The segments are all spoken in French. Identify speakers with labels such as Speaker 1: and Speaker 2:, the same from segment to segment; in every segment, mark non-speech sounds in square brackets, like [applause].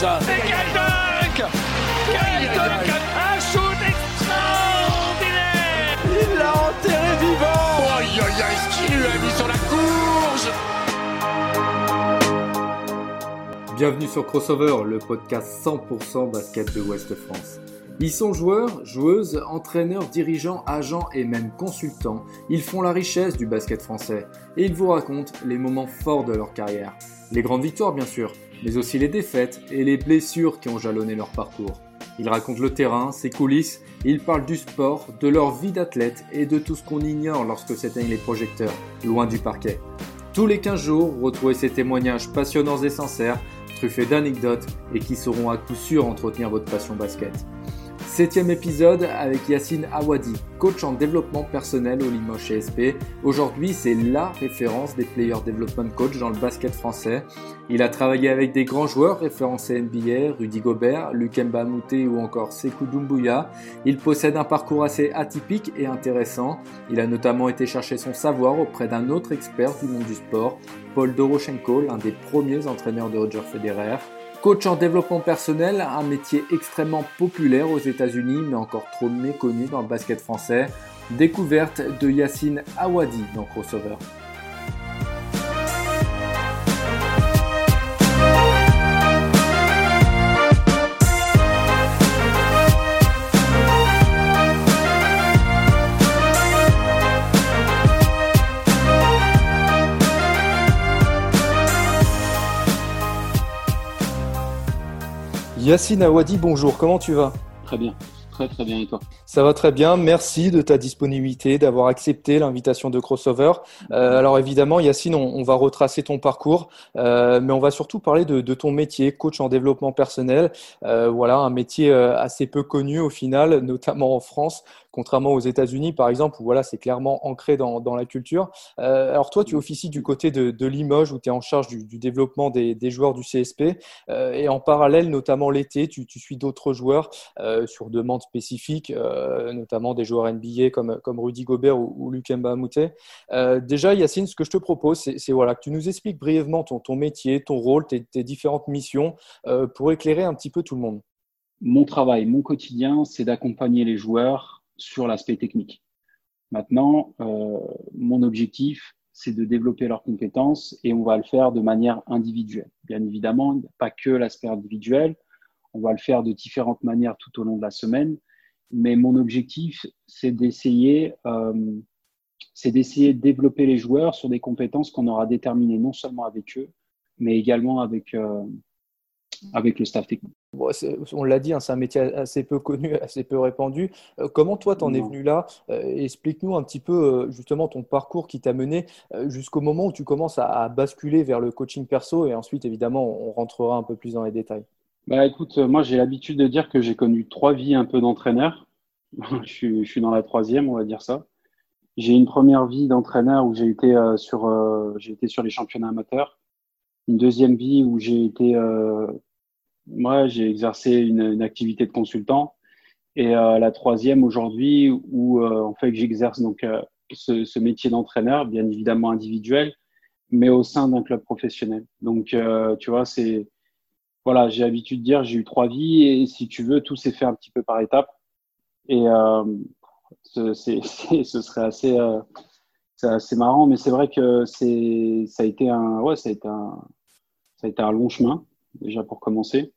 Speaker 1: décollage.
Speaker 2: Et quel dunk Quel dunk Un shoot extraordinaire
Speaker 1: Il l'a enterré vivant.
Speaker 2: Aïe aïe aïe, ce qu'il lui a mis sur la courge
Speaker 3: Bienvenue sur Crossover, le podcast 100% basket de Ouest France. Ils sont joueurs, joueuses, entraîneurs, dirigeants, agents et même consultants. Ils font la richesse du basket français et ils vous racontent les moments forts de leur carrière. Les grandes victoires bien sûr, mais aussi les défaites et les blessures qui ont jalonné leur parcours. Ils racontent le terrain, ses coulisses, ils parlent du sport, de leur vie d'athlète et de tout ce qu'on ignore lorsque s'éteignent les projecteurs, loin du parquet. Tous les 15 jours, retrouvez ces témoignages passionnants et sincères, truffés d'anecdotes et qui sauront à coup sûr entretenir votre passion basket. Septième épisode avec Yacine Awadi, coach en développement personnel au Limoges CSP. Aujourd'hui, c'est LA référence des Player Development Coach dans le basket français. Il a travaillé avec des grands joueurs référencés NBA, Rudy Gobert, Lukemba Mouté ou encore Sekou Doumbouya. Il possède un parcours assez atypique et intéressant. Il a notamment été chercher son savoir auprès d'un autre expert du monde du sport, Paul Doroshenko, l'un des premiers entraîneurs de Roger Federer. Coach en développement personnel, un métier extrêmement populaire aux États-Unis, mais encore trop méconnu dans le basket français. Découverte de Yacine Awadi dans Crossover. Yacine Awadi, bonjour, comment tu vas?
Speaker 4: Très bien, très bien et toi?
Speaker 3: Ça va très bien, merci de ta disponibilité, d'avoir accepté l'invitation de Crossover. Euh, alors évidemment, Yacine, on, va retracer ton parcours, euh, mais on va surtout parler de, ton métier, coach en développement personnel. Euh, voilà, un métier assez peu connu au final, [laughs] notamment en France, contrairement aux États-Unis, par exemple, où voilà, c'est clairement ancré dans, la culture. Alors toi, tu officies du côté de, Limoges, où tu es en charge du, développement des, joueurs du CSP, et en parallèle, notamment l'été, tu, tu, suis d'autres joueurs sur demande spécifique, notamment des joueurs NBA comme, comme Rudy Gobert ou, ou Lukemba Moutet. déjà, Yacine, ce que je te propose, c'est voilà, que tu nous expliques brièvement ton, ton métier, ton rôle, tes, tes différentes missions, pour éclairer un petit peu tout le monde.
Speaker 4: Mon travail, mon quotidien, c'est d'accompagner les joueurs sur l'aspect technique. Maintenant, euh, mon objectif, c'est de développer leurs compétences et on va le faire de manière individuelle. Bien évidemment, il n'y a pas que l'aspect individuel, on va le faire de différentes manières tout au long de la semaine, mais mon objectif, c'est d'essayer, euh, c'est d'essayer de développer les joueurs sur des compétences qu'on aura déterminées non seulement avec eux, mais également avec, euh, avec le staff technique.
Speaker 3: Bon, on l'a dit, hein, c'est un métier assez peu connu, [laughs] assez peu répandu. Euh, comment toi, t'en es venu là? Euh, Explique-nous un petit peu justement ton parcours qui t'a mené jusqu'au moment où tu commences à, à, basculer vers le coaching perso et ensuite, évidemment, on rentrera un peu plus dans les détails.
Speaker 4: Bah, écoute, moi, j'ai l'habitude de dire que j'ai connu trois vies un peu d'entraîneur. [laughs] je, suis, je suis dans la troisième, on va dire ça. J'ai une première vie d'entraîneur où j'ai été, euh, sur, j'ai été sur les championnats amateurs. Une deuxième vie où j'ai été moi, j'ai exercé une, une, activité de consultant. Et euh, la troisième aujourd'hui, où euh, en fait j'exerce donc euh, ce, ce, métier d'entraîneur, bien évidemment individuel, mais au sein d'un club professionnel. Donc, euh, tu vois, c'est voilà, j'ai l'habitude de dire, j'ai eu trois vies et si tu veux, tout s'est fait un petit peu par étapes. Et euh, ce, [laughs] serait assez, c'est assez marrant, mais c'est vrai que ça a été un, ouais, ça long chemin déjà pour commencer.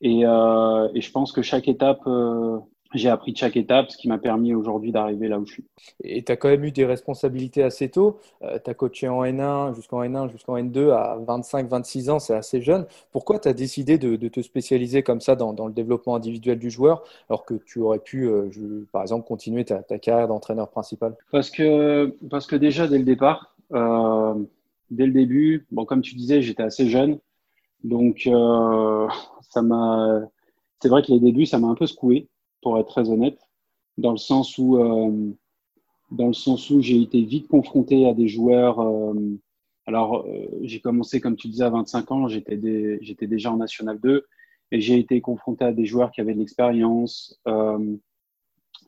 Speaker 4: Et, euh, je pense que chaque étape, euh, j'ai appris de chaque étape, ce qui m'a permis aujourd'hui d'arriver là où je suis.
Speaker 3: Et tu as quand même eu des responsabilités assez tôt. Euh, tu as coaché en N1 jusqu'en N1 jusqu'en N2 à 25-26 ans, c'est assez jeune. Pourquoi tu as décidé de, de, te spécialiser comme ça dans, dans, le développement individuel du joueur, alors que tu aurais pu, euh, je, par exemple, continuer ta, ta carrière d'entraîneur principal?
Speaker 4: Parce que, parce que déjà, dès le départ, euh, dès le début, bon, comme tu disais, j'étais assez jeune. Donc, euh, [laughs] ça m'a. C'est vrai que les débuts, ça m'a un peu secoué, pour être très honnête, dans le sens où, euh, où j'ai été vite confronté à des joueurs. Euh, alors, euh, j'ai commencé, comme tu disais, à 25 ans, j'étais déjà en National 2, et j'ai été confronté à des joueurs qui avaient de l'expérience.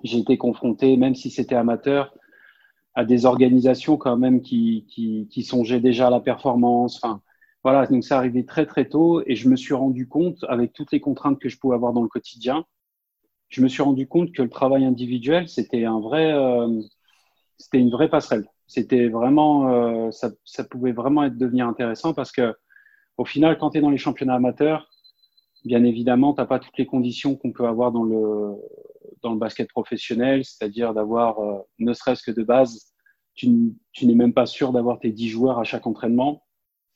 Speaker 4: J'ai été confronté, même si c'était amateur, à des organisations quand même qui, qui, qui songeaient déjà à la performance. Enfin, Voilà, donc ça arrivait très très tôt et je me suis rendu compte, avec toutes les contraintes que je pouvais avoir dans le quotidien, je me suis rendu compte que le travail individuel, c'était un vrai, euh, c'était une vraie passerelle. C'était vraiment, euh, ça, pouvait vraiment être devenir intéressant parce que au final, quand tu es dans les championnats amateurs, bien évidemment, tu n'as pas toutes les conditions qu'on peut avoir dans le, dans le basket professionnel, c'est-à-dire d'avoir, euh, ne serait-ce que de base, tu, tu n'es même pas sûr d'avoir tes 10 joueurs à chaque entraînement.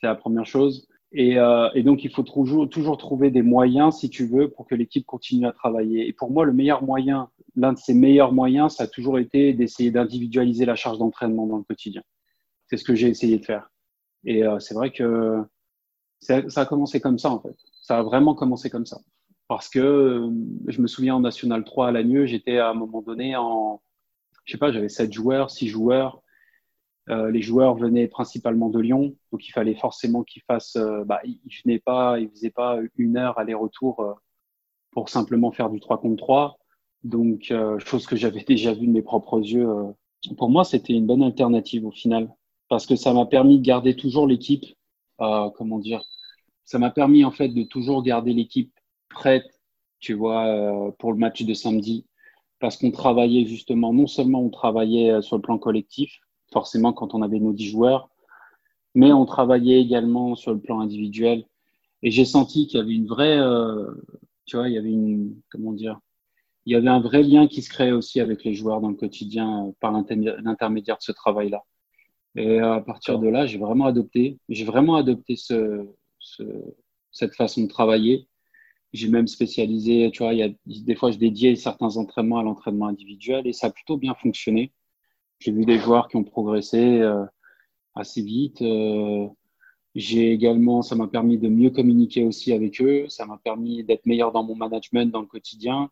Speaker 4: C'est la première chose. Et, euh, et, donc, il faut toujours, toujours trouver des moyens, si tu veux, pour que l'équipe continue à travailler. Et pour moi, le meilleur moyen, l'un de ces meilleurs moyens, ça a toujours été d'essayer d'individualiser la charge d'entraînement dans le quotidien. C'est ce que j'ai essayé de faire. Et euh, c'est vrai que ça a commencé comme ça, en fait. Ça a vraiment commencé comme ça. Parce que euh, je me souviens en National 3 à Lagneux, j'étais à un moment donné en, je sais pas, j'avais 7 joueurs, 6 joueurs. Euh, les joueurs venaient principalement de Lyon, donc il fallait forcément qu'ils fassent. Euh, bah, ils venaient pas, ils faisaient pas une heure aller-retour euh, pour simplement faire du 3 contre 3. Donc, chose que j'avais [laughs] déjà vue de mes propres yeux. pour moi, c'était une bonne alternative au final, parce que ça m'a permis de garder toujours l'équipe. comment dire Ça m'a permis en fait de toujours garder l'équipe prête, tu vois, pour le match de samedi, parce qu'on travaillait justement. Non seulement on travaillait sur le plan collectif, forcément quand on avait nos 10 joueurs, mais on travaillait également sur le plan individuel. Et j'ai senti qu'il y avait une vraie, euh, tu vois, il y avait une, comment dire, il y avait un vrai lien qui se créait aussi avec les joueurs dans le quotidien euh, par l'intermédiaire de ce travail-là. Et à partir de là, j'ai vraiment adopté, j'ai vraiment adopté ce, ce, cette façon de travailler. J'ai même spécialisé, tu vois, il y a, des fois, je dédiais certains entraînements à l'entraînement individuel et ça a plutôt bien fonctionné. J'ai vu des joueurs qui ont progressé euh, assez vite. Euh, j'ai également, ça m'a permis de mieux communiquer aussi avec eux. Ça m'a permis d'être meilleur dans mon management dans le quotidien.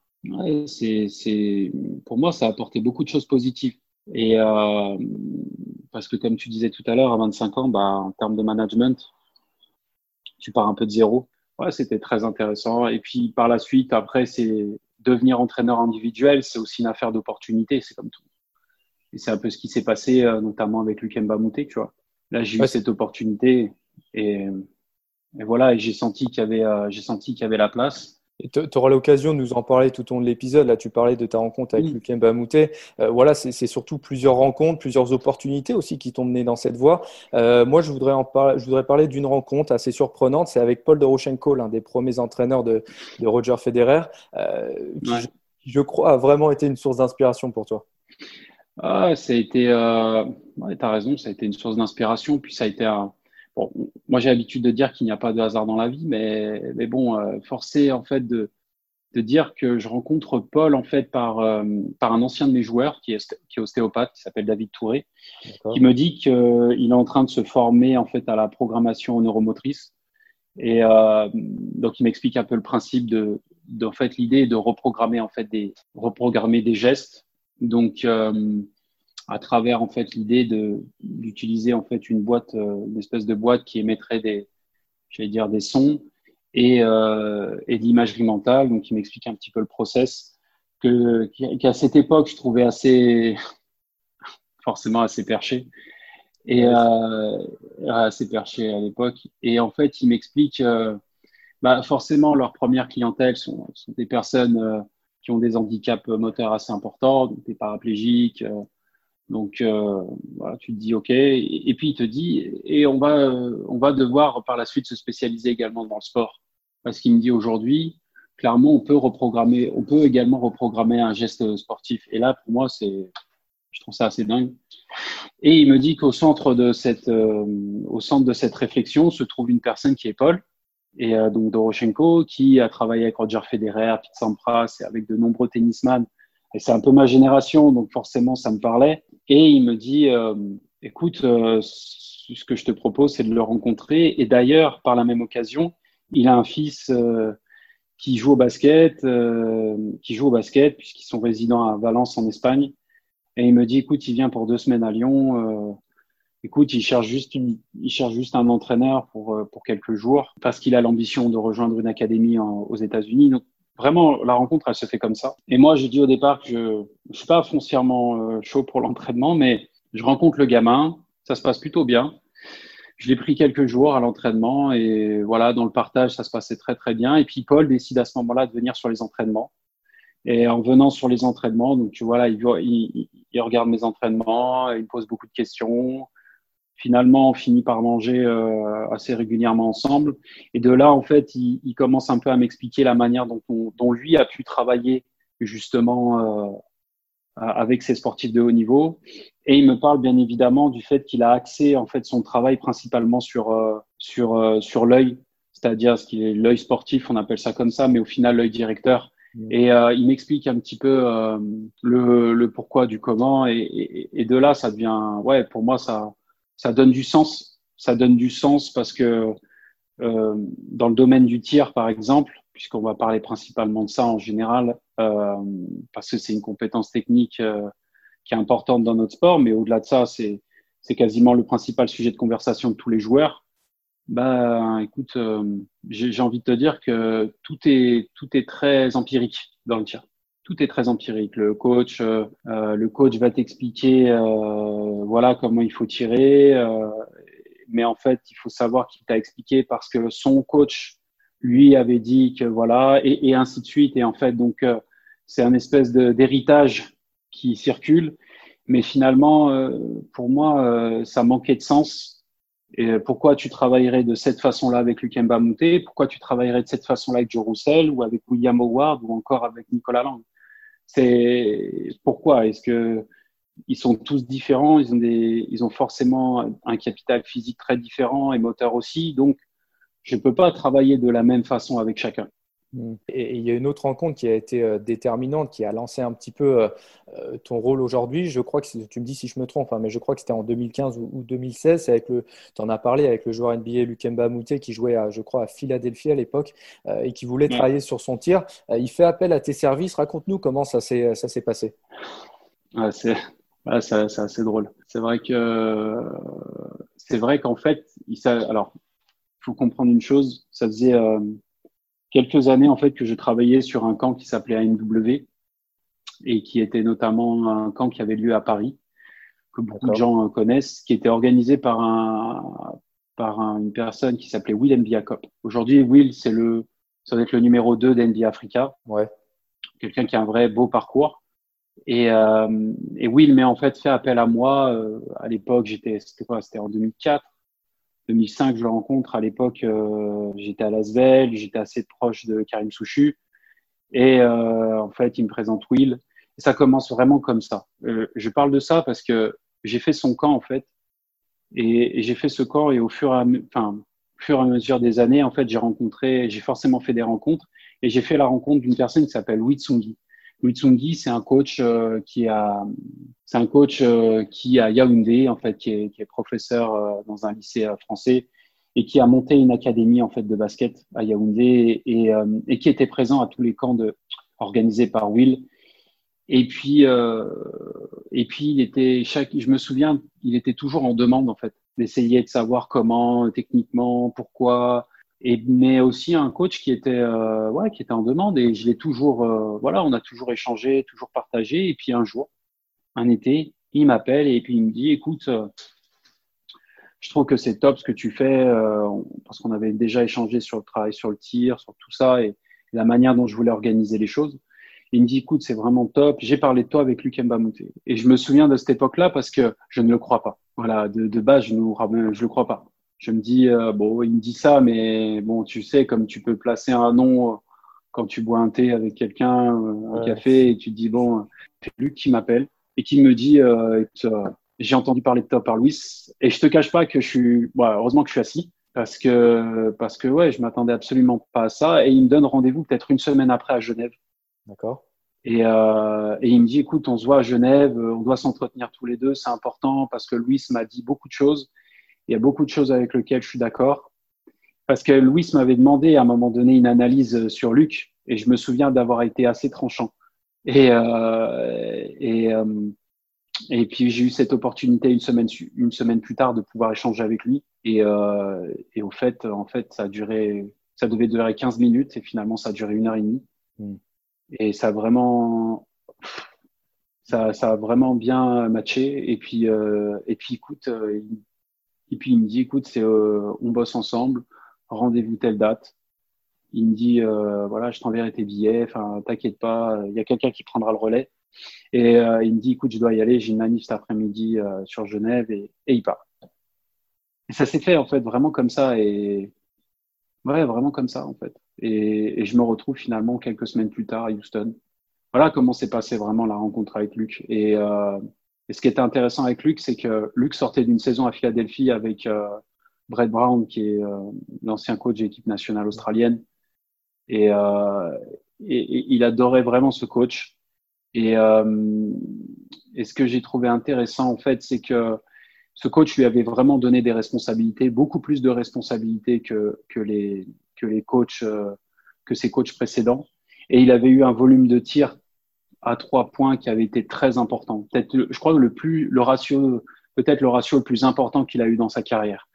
Speaker 4: C'est, c'est, pour moi, ça a apporté beaucoup de choses positives. Et euh, parce que comme tu disais tout à l'heure, à 25 ans, bah, en termes de management, tu pars un peu de zéro. Ouais, c'était très intéressant. Et puis par la suite, après, c'est devenir entraîneur individuel, c'est aussi une affaire d'opportunité. C'est comme tout. Et c'est un peu ce qui s'est passé, euh, notamment avec Lukemba Mouté, tu vois. Là, j'ai eu cette opportunité et, et voilà, et j'ai senti qu'il y avait, euh, j'ai senti qu'il y avait la place.
Speaker 3: Tu auras l'occasion de nous en parler tout au long de l'épisode. Là, tu parlais de ta rencontre avec oui. Lukemba Mouté. Euh, voilà, c'est surtout plusieurs rencontres, plusieurs opportunités aussi qui t'ont mené dans cette voie. Euh, moi, je voudrais, en par... je voudrais parler d'une rencontre assez surprenante. C'est avec Paul Doroshenko, l'un des premiers entraîneurs de, de Roger Federer, euh, qui, ouais. je, je crois, a vraiment été une source d'inspiration pour toi.
Speaker 4: Ah, ça a été, euh, ouais, tu as raison, ça a été une source d'inspiration. Puis ça a été un. Bon, moi, j'ai l'habitude de dire qu'il n'y a pas de hasard dans la vie, mais, mais bon, euh, forcé en fait de, de dire que je rencontre Paul en fait par, euh, par un ancien de mes joueurs qui est, qui est ostéopathe, qui s'appelle David Touré, qui me dit qu'il est en train de se former en fait à la programmation neuromotrice. Et euh, donc, il m'explique un peu le principe de, de en fait, l'idée de reprogrammer en fait des reprogrammer des gestes donc, euh, à travers en fait l'idée de d'utiliser en fait une boîte, euh, une espèce de boîte qui émettrait des, j'allais dire des sons et, euh, et l'imagerie mentale. Donc, il m'explique un petit peu le process que qu'à cette époque je trouvais assez [laughs] forcément assez perché et euh, assez perché à l'époque. Et en fait, il m'explique, bah forcément, leur première clientèle sont, des personnes qui ont des handicaps moteurs assez importants, donc des paraplégiques. Euh, donc euh, voilà, tu te dis ok, et, puis il te dit et on va on va devoir par la suite se spécialiser également dans le sport parce qu'il me dit aujourd'hui clairement on peut reprogrammer, on peut également reprogrammer un geste sportif. Et là pour moi c'est je trouve ça assez dingue. Et il me dit qu'au centre de cette euh, au centre de cette réflexion se trouve une personne qui est Paul et euh, donc Doroshenko qui a travaillé avec Roger Federer, Pete Sampras et avec de nombreux tennisman. Et c'est un peu ma génération, donc forcément ça me parlait. Et il me dit, euh, écoute, euh, ce que je te propose, c'est de le rencontrer. Et d'ailleurs, par la même occasion, il a un fils euh, qui joue au basket, euh, qui joue au basket puisqu'ils sont résidents à Valence en Espagne. Et il me dit, écoute, il vient pour deux semaines à Lyon. Écoute, il cherche juste il cherche juste un entraîneur pour euh, pour quelques jours parce qu'il a l'ambition de rejoindre une académie aux États-Unis. Donc vraiment, la rencontre, elle se fait comme ça. Et moi, j'ai dit au départ que je, je suis pas foncièrement euh, chaud pour l'entraînement, mais je rencontre le gamin, ça se passe plutôt bien. je l'ai pris quelques jours à l'entraînement et voilà, dans le partage, ça se passait très très bien. Et puis Paul décide à ce moment-là de venir sur les entraînements. Et en venant sur les entraînements, donc tu vois il, il, regarde mes entraînements, il me pose beaucoup de questions. Finalement, on finit par manger euh, assez régulièrement ensemble. Et de là, en fait, il, il commence un peu à m'expliquer la manière dont, on, dont, lui a pu travailler justement euh, avec ses sportifs de haut niveau. Et il me parle bien évidemment du fait qu'il a axé en fait son travail principalement sur euh, sur euh, sur l'œil, c'est-à-dire ce qui est l'œil sportif, on appelle ça comme ça, mais au final l'œil directeur. Mmh. Et euh, il m'explique un petit peu euh, le, le pourquoi du comment, et, et, et, de là ça devient ouais pour moi ça ça donne du sens, ça donne du sens parce que dans le domaine du tir par exemple, puisqu'on va parler principalement de ça en général, euh, parce que c'est une compétence technique euh, qui est importante dans notre sport, mais au-delà de ça, c'est quasiment le principal sujet de conversation de tous les joueurs. Bah, écoute, euh, j'ai envie de te dire que tout est tout est très empirique dans le tir. Tout est très empirique. Le coach, euh, le coach va t'expliquer, euh, voilà comment il faut tirer, mais en fait, il faut savoir qu'il t'a expliqué parce que son coach lui avait dit que voilà, et, et ainsi de suite. Et en fait, donc, euh, c'est un espèce d'héritage qui circule. Mais finalement, euh, pour moi, euh, ça manquait de sens. Et pourquoi tu travaillerais de cette façon-là avec Lukemba Moutet Pourquoi tu travaillerais de cette façon-là avec Joe Roussel ou avec William Howard ou encore avec Nicolas Lang? C'est pourquoi Est-ce que ils sont tous différents Ils ont des, ils ont forcément un capital physique très différent et moteur aussi. Donc, je ne peux pas travailler de la même façon avec chacun.
Speaker 3: Et il y a une autre rencontre qui a été euh, déterminante, qui a lancé un petit peu euh, euh, ton rôle aujourd'hui. Je crois que tu me dis si je me trompe, hein, mais je crois que c'était en 2015 ou 2016. Avec le, tu en as parlé avec le joueur NBA Lukemba Moutet qui jouait, à, je crois, à Philadelphie à l'époque et qui voulait travailler sur son tir. il fait appel à tes services. Raconte-nous comment ça s'est, ça s'est passé.
Speaker 4: c'est, assez drôle. C'est vrai que c'est vrai qu'en fait, il, alors faut comprendre une chose. Ça faisait euh, quelques années en fait que je travaillais sur un camp qui s'appelait AMW et qui était notamment un camp qui avait lieu à Paris, que beaucoup de gens connaissent, qui était organisé par un par une personne qui s'appelait Will NBA Aujourd'hui, Will, c'est le ça doit être le numéro 2 d'NBA Africa.
Speaker 3: Ouais.
Speaker 4: Quelqu'un qui a un vrai beau parcours. Et, euh, et Will m'a en fait fait appel à moi. Euh, à l'époque, j'étais, c'était quoi C'était en 2004. 2005, je le rencontre. À l'époque, euh, j'étais à Lasvel, j'étais assez proche de Karim Souchu. Et euh, en fait, il me présente Will. Et ça commence vraiment comme ça. Euh, je parle de ça parce que j'ai fait son camp, en fait. Et, j'ai fait ce camp et au fur et à, au fur et à mesure des années, en fait, j'ai rencontré, j'ai forcément fait des rencontres. Et j'ai fait la rencontre d'une personne qui s'appelle Witsungi. Witsungi, c'est un coach euh, qui a, c'est un coach euh, qui a Yaoundé en fait, qui est, professeur euh, dans un lycée français et qui a monté une académie en fait de basket à Yaoundé et, qui était présent à tous les camps organisés par Will. Et puis, et puis il était chaque, je me souviens, il était toujours en demande en fait, d'essayer de savoir comment, techniquement, pourquoi, et mais aussi un coach qui était euh, ouais qui était en demande. Et je l'ai toujours euh, voilà on a toujours échangé toujours partagé. Et puis un jour un été il m'appelle et puis il me dit écoute euh, je trouve que c'est top ce que tu fais euh, parce qu'on avait déjà échangé sur le travail sur le tir sur tout ça et, la manière dont je voulais organiser les choses. Il me dit écoute c'est vraiment top. J'ai parlé de toi avec Luc Mbamouté. Et je me souviens de cette époque là parce que je ne le crois pas. Voilà de, de base je ne je le crois pas je me dis, euh, bon, il me dit ça, mais bon, tu sais, comme tu peux placer un nom euh, quand tu bois un thé avec quelqu'un, euh, un café, et tu te dis, bon, c'est Luc qui m'appelle et qui me dit, j'ai entendu parler de toi par Louis, et je te cache pas que je suis, bon, heureusement que je suis assis, parce que, parce que, ouais, je m'attendais absolument pas à ça, et il me donne rendez-vous peut-être une semaine après à Genève.
Speaker 3: D'accord.
Speaker 4: Et, euh, et, il me dit, écoute, on se voit à Genève, on doit s'entretenir tous les deux, c'est important parce que Louis m'a dit beaucoup de choses il y a beaucoup de choses avec lesquelles je suis d'accord. Parce que Louis m'avait demandé à un moment donné une analyse sur Luc, et je me souviens d'avoir été assez tranchant. Et, euh, et, euh, et puis j'ai eu cette opportunité une semaine, une semaine plus tard de pouvoir échanger avec lui. Et, euh, et au fait, en fait, ça a duré, ça devait durer 15 minutes, et finalement ça a duré une heure et demie. Mm. Et ça a vraiment, ça, ça a vraiment bien matché. Et puis, euh, et puis écoute, euh, Et puis il me dit, écoute, c'est, on bosse ensemble, rendez-vous telle date. Il me dit, voilà, je t'enverrai tes billets, enfin, t'inquiète pas, il y a quelqu'un qui prendra le relais. Et il me dit, écoute, je dois y aller, j'ai une manif cet après-midi sur Genève et, et il part. Et ça s'est fait en fait vraiment comme ça et ouais, vraiment comme ça en fait. Et, et, je me retrouve finalement quelques semaines plus tard à Houston. Voilà comment s'est passée vraiment la rencontre avec Luc. Et, euh, et, ce qui était intéressant avec Luc, c'est que Luc sortait d'une saison à Philadelphie avec euh, Brett Brown, qui est euh, l'ancien coach de l'équipe nationale australienne. Et, euh, et, il adorait vraiment ce coach. Et, euh, et ce que j'ai trouvé intéressant en fait, c'est que ce coach lui avait vraiment donné des responsabilités, beaucoup plus de responsabilités que, les, que les coachs, que ses coachs précédents. Et il avait eu un volume de tir à trois points qui avait été très important. Peut-être, je crois que le plus, le ratio, peut-être le ratio le plus important qu'il a eu dans sa carrière.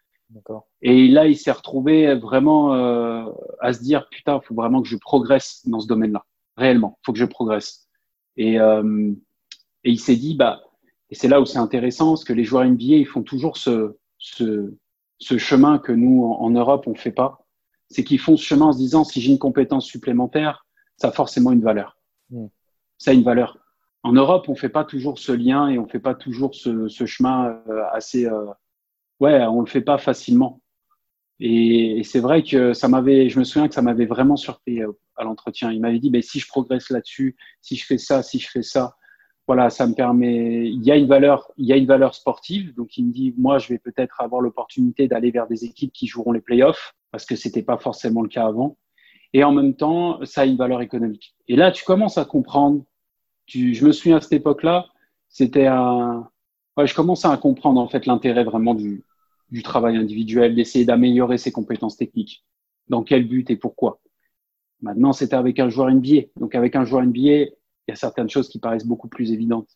Speaker 4: Et là, il s'est retrouvé vraiment euh, à se dire putain, il faut vraiment que je progresse dans ce domaine-là, réellement, il faut que je progresse. Et, euh, et il s'est dit bah et c'est là où c'est intéressant, parce que les joueurs NBA, ils font toujours ce, ce, ce chemin que nous, en, Europe, on ne fait pas. C'est qu'ils font ce chemin en se disant, si j'ai une compétence supplémentaire, ça a forcément une valeur. Ça a une valeur. En Europe, on ne fait pas toujours ce lien et on ne fait pas toujours ce, chemin euh, assez... Euh, ouais, on ne le fait pas facilement. Et, c'est vrai que ça m'avait, je me souviens que ça m'avait vraiment surpris euh, à l'entretien. Il m'avait dit, ben, si je progresse là-dessus, si je fais ça, si je fais ça, voilà, ça me permet. Il y a une valeur, il y a une valeur sportive. Donc, il me dit, moi, je vais peut-être avoir l'opportunité d'aller vers des équipes qui joueront les playoffs parce que c'était pas forcément le cas avant. Et en même temps, ça a une valeur économique. Et là, tu commences à comprendre. Tu, je me souviens à cette époque-là, c'était un. Ouais, je commençais à comprendre en fait l'intérêt vraiment du, du travail individuel, d'essayer d'améliorer ses compétences techniques. Dans quel but et pourquoi? Maintenant, c'était avec un joueur NBA. Donc, avec un joueur NBA, il y a certaines choses qui paraissent beaucoup plus évidentes.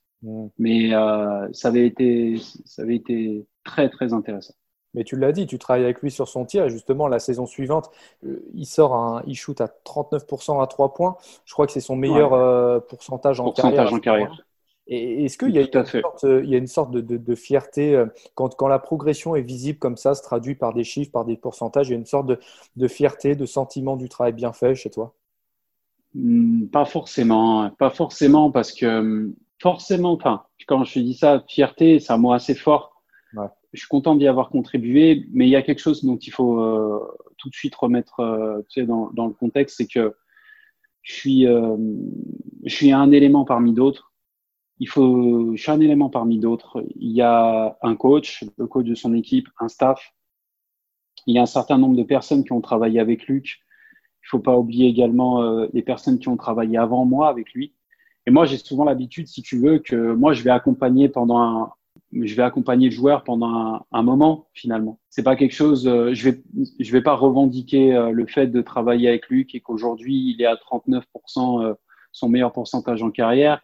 Speaker 4: Mais euh, ça, avait été, ça avait été très, très intéressant.
Speaker 3: Mais tu l'as dit, tu travailles avec lui sur son tir et justement la saison suivante, euh, il sort un, il shoot à 39% à 3 points. Je crois que c'est son meilleur euh, pourcentage en
Speaker 4: pourcentage carrière. En carrière.
Speaker 3: Et est-ce qu'il y, a une sorte, il y a une sorte de, de, fierté quand, quand, la progression est visible comme ça, se traduit par des chiffres, par des pourcentages, il y a une sorte de, de fierté, de sentiment du travail bien fait chez toi?
Speaker 4: Hmm, pas forcément, pas forcément parce que hmm, forcément, enfin, quand je dis ça, fierté, c'est un mot assez fort. Ouais. Je suis content d'y avoir contribué, mais il y a quelque chose dont il faut euh, tout de suite remettre euh, tu sais, dans, dans, le contexte, c'est que je suis, euh, je suis un élément parmi d'autres. Il faut, je suis un élément parmi d'autres. Il y a un coach, le coach de son équipe, un staff. Il y a un certain nombre de personnes qui ont travaillé avec Luc, il faut pas oublier également euh, les personnes qui ont travaillé avant moi avec lui. Et moi, j'ai souvent l'habitude, si tu veux, que moi, je vais accompagner pendant un, je vais accompagner le joueur pendant un, un moment finalement. C'est pas quelque chose. Euh, je vais, je vais pas revendiquer euh, le fait de travailler avec lui et qu'aujourd'hui il est à 39% son meilleur pourcentage en carrière,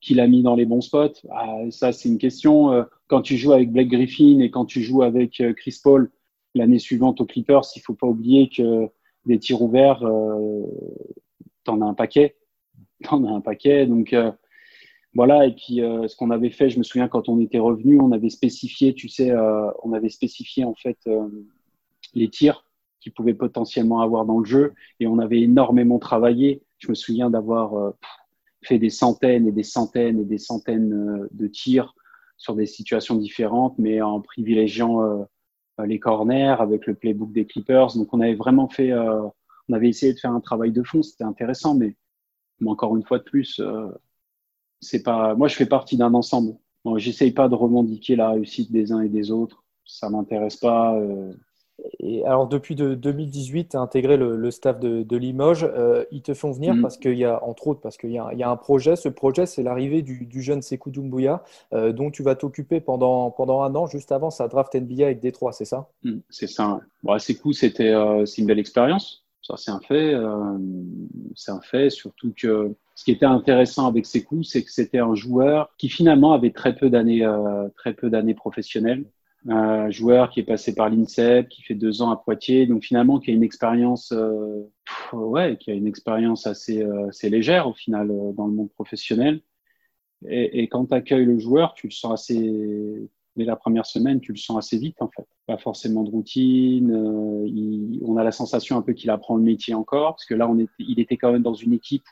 Speaker 4: qu'il a mis dans les bons spots. Ah, ça, c'est une question. Quand tu joues avec Blake Griffin et quand tu joues avec Chris Paul l'année suivante aux Clippers, il faut pas oublier que des tirs ouverts, euh, t'en as un paquet. T'en as un paquet. Donc, euh, voilà. Et puis, euh, ce qu'on avait fait, je me souviens quand on était revenu, on avait spécifié, tu sais, euh, on avait spécifié en fait les tirs qu'il pouvait potentiellement avoir dans le jeu. Et on avait énormément travaillé. Je me souviens d'avoir fait des centaines et des centaines et des centaines de tirs sur des situations différentes, mais en privilégiant euh, les corners, avec le playbook des Clippers. Donc on avait vraiment fait, euh, on avait essayé de faire un travail de fond, c'était intéressant, mais, encore une fois de plus, euh, c'est pas. Moi, je fais partie d'un ensemble. J'essaye pas de revendiquer la réussite des uns et des autres. Ça m'intéresse pas.
Speaker 3: Et alors, depuis de 2018, tu as intégré le, staff de, Limoges. Euh, ils te font venir mm. parce qu'il y a, entre autres, parce qu'il y, a un projet. Ce projet, c'est l'arrivée du, jeune Sekou Doumbouya, euh, dont tu vas t'occuper pendant, pendant un an, juste avant sa draft NBA avec Détroit, c'est ça?
Speaker 4: Mm, C'est ça. Bon, Sekou, c'était euh, une belle expérience. Ça, c'est un fait. c'est un fait, surtout que ce qui était intéressant avec Sekou, c'est que c'était un joueur qui finalement avait très peu d'années, très peu d'années professionnelles un joueur qui est passé par l'INSEP, qui fait deux ans à Poitiers, donc finalement qui a une expérience, euh, ouais, qui a une expérience assez, euh, légère au final euh, dans le monde professionnel. Et, quand tu accueilles le joueur, tu le sens assez, dès la première semaine, tu le sens assez vite en fait. pas forcément de routine. on a la sensation un peu qu'il apprend le métier encore, parce que là, il était quand même dans une équipe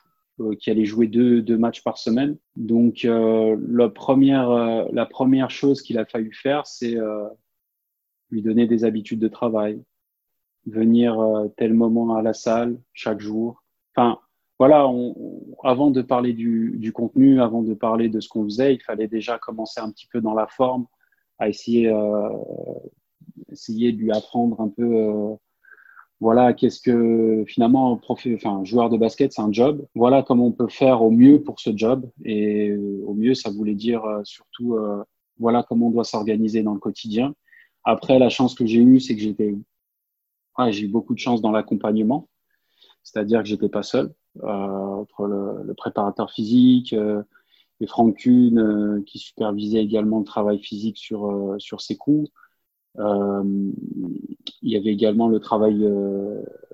Speaker 4: qui allait jouer deux, matchs par semaine. Donc, la, première, la première chose qu'il a fallu faire, c'est lui donner des habitudes de travail, venir euh, tel moment à la salle chaque jour. Enfin, voilà, avant de parler du, contenu, avant de parler de ce qu'on faisait, il fallait déjà commencer un petit peu dans la forme, à essayer, euh, de lui apprendre un peu, euh, voilà, qu'est-ce que finalement, prof, enfin, joueur de basket, c'est un job. Voilà comment on peut faire au mieux pour ce job. Et au mieux, ça voulait dire surtout, voilà comment on doit s'organiser dans le quotidien. Après, la chance que j'ai eue, c'est que j'étais, j'ai eu beaucoup de chance dans l'accompagnement, c'est-à-dire que j'étais pas seul. Euh, entre le, préparateur physique euh, et Franck Kuhn, euh, qui supervisait également le travail physique sur euh, sur ses coups. Euh, il y avait également le travail,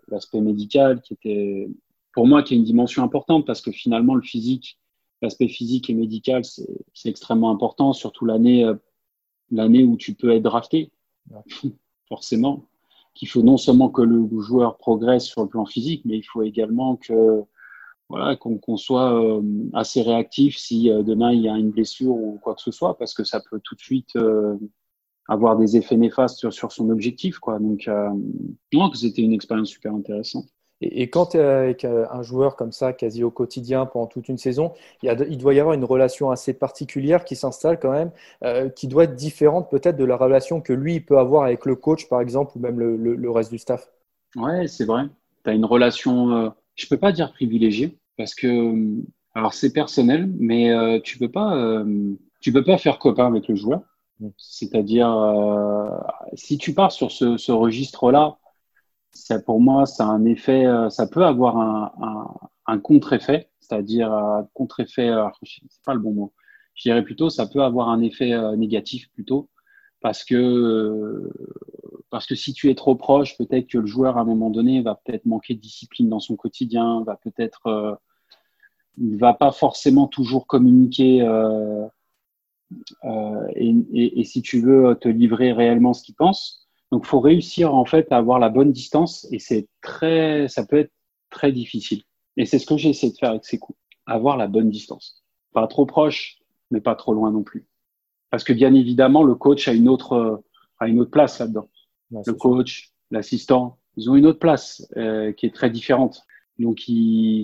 Speaker 4: l'aspect médical, qui était pour moi qui est une dimension importante parce que finalement le physique, l'aspect physique et médical, c'est extrêmement important, surtout l'année l'année où tu peux être drafté. [laughs] Forcément, qu'il faut non seulement que le joueur progresse sur le plan physique, mais il faut également que voilà qu'on soit euh, assez réactif si euh, demain il y a une blessure ou quoi que ce soit, parce que ça peut tout de suite euh, avoir des effets néfastes sur, sur son objectif, quoi. Donc, non, que c'était une expérience super intéressante.
Speaker 3: Et, quand tu es avec euh, un joueur comme ça, quasi au quotidien pendant toute une saison, il, il doit y avoir une relation assez particulière qui s'installe quand même, euh, qui doit être différente peut-être de la relation que lui peut avoir avec le coach, par exemple, ou même le, le, reste du staff.
Speaker 4: Ouais, c'est vrai. Tu as une relation, euh, je peux pas dire privilégiée, parce que, alors c'est personnel, mais euh, tu peux pas, euh, tu peux pas faire copain avec le joueur. C'est-à-dire, si tu pars sur ce, registre-là, ça, pour moi, ça a un effet, euh, ça peut avoir un, un, contre-effet, c'est-à-dire un euh, contre-effet, euh, c'est pas le bon mot. Je dirais plutôt, ça peut avoir un effet négatif plutôt, parce que parce que si tu es trop proche, peut-être que le joueur à un moment donné va peut-être manquer de discipline dans son quotidien, va peut-être, euh, va pas forcément toujours communiquer. Euh, euh, et, et, et, si tu veux te livrer réellement ce qu'il pense, donc, faut réussir en fait à avoir la bonne distance et c'est très, ça peut être très difficile. Et c'est ce que j'ai essayé de faire avec ces coups, avoir la bonne distance, pas trop proche, mais pas trop loin non plus. Parce que bien évidemment, le coach a une autre, a une autre place là-dedans. le coach, l'assistant, ils ont une autre place euh, qui est très différente. Donc,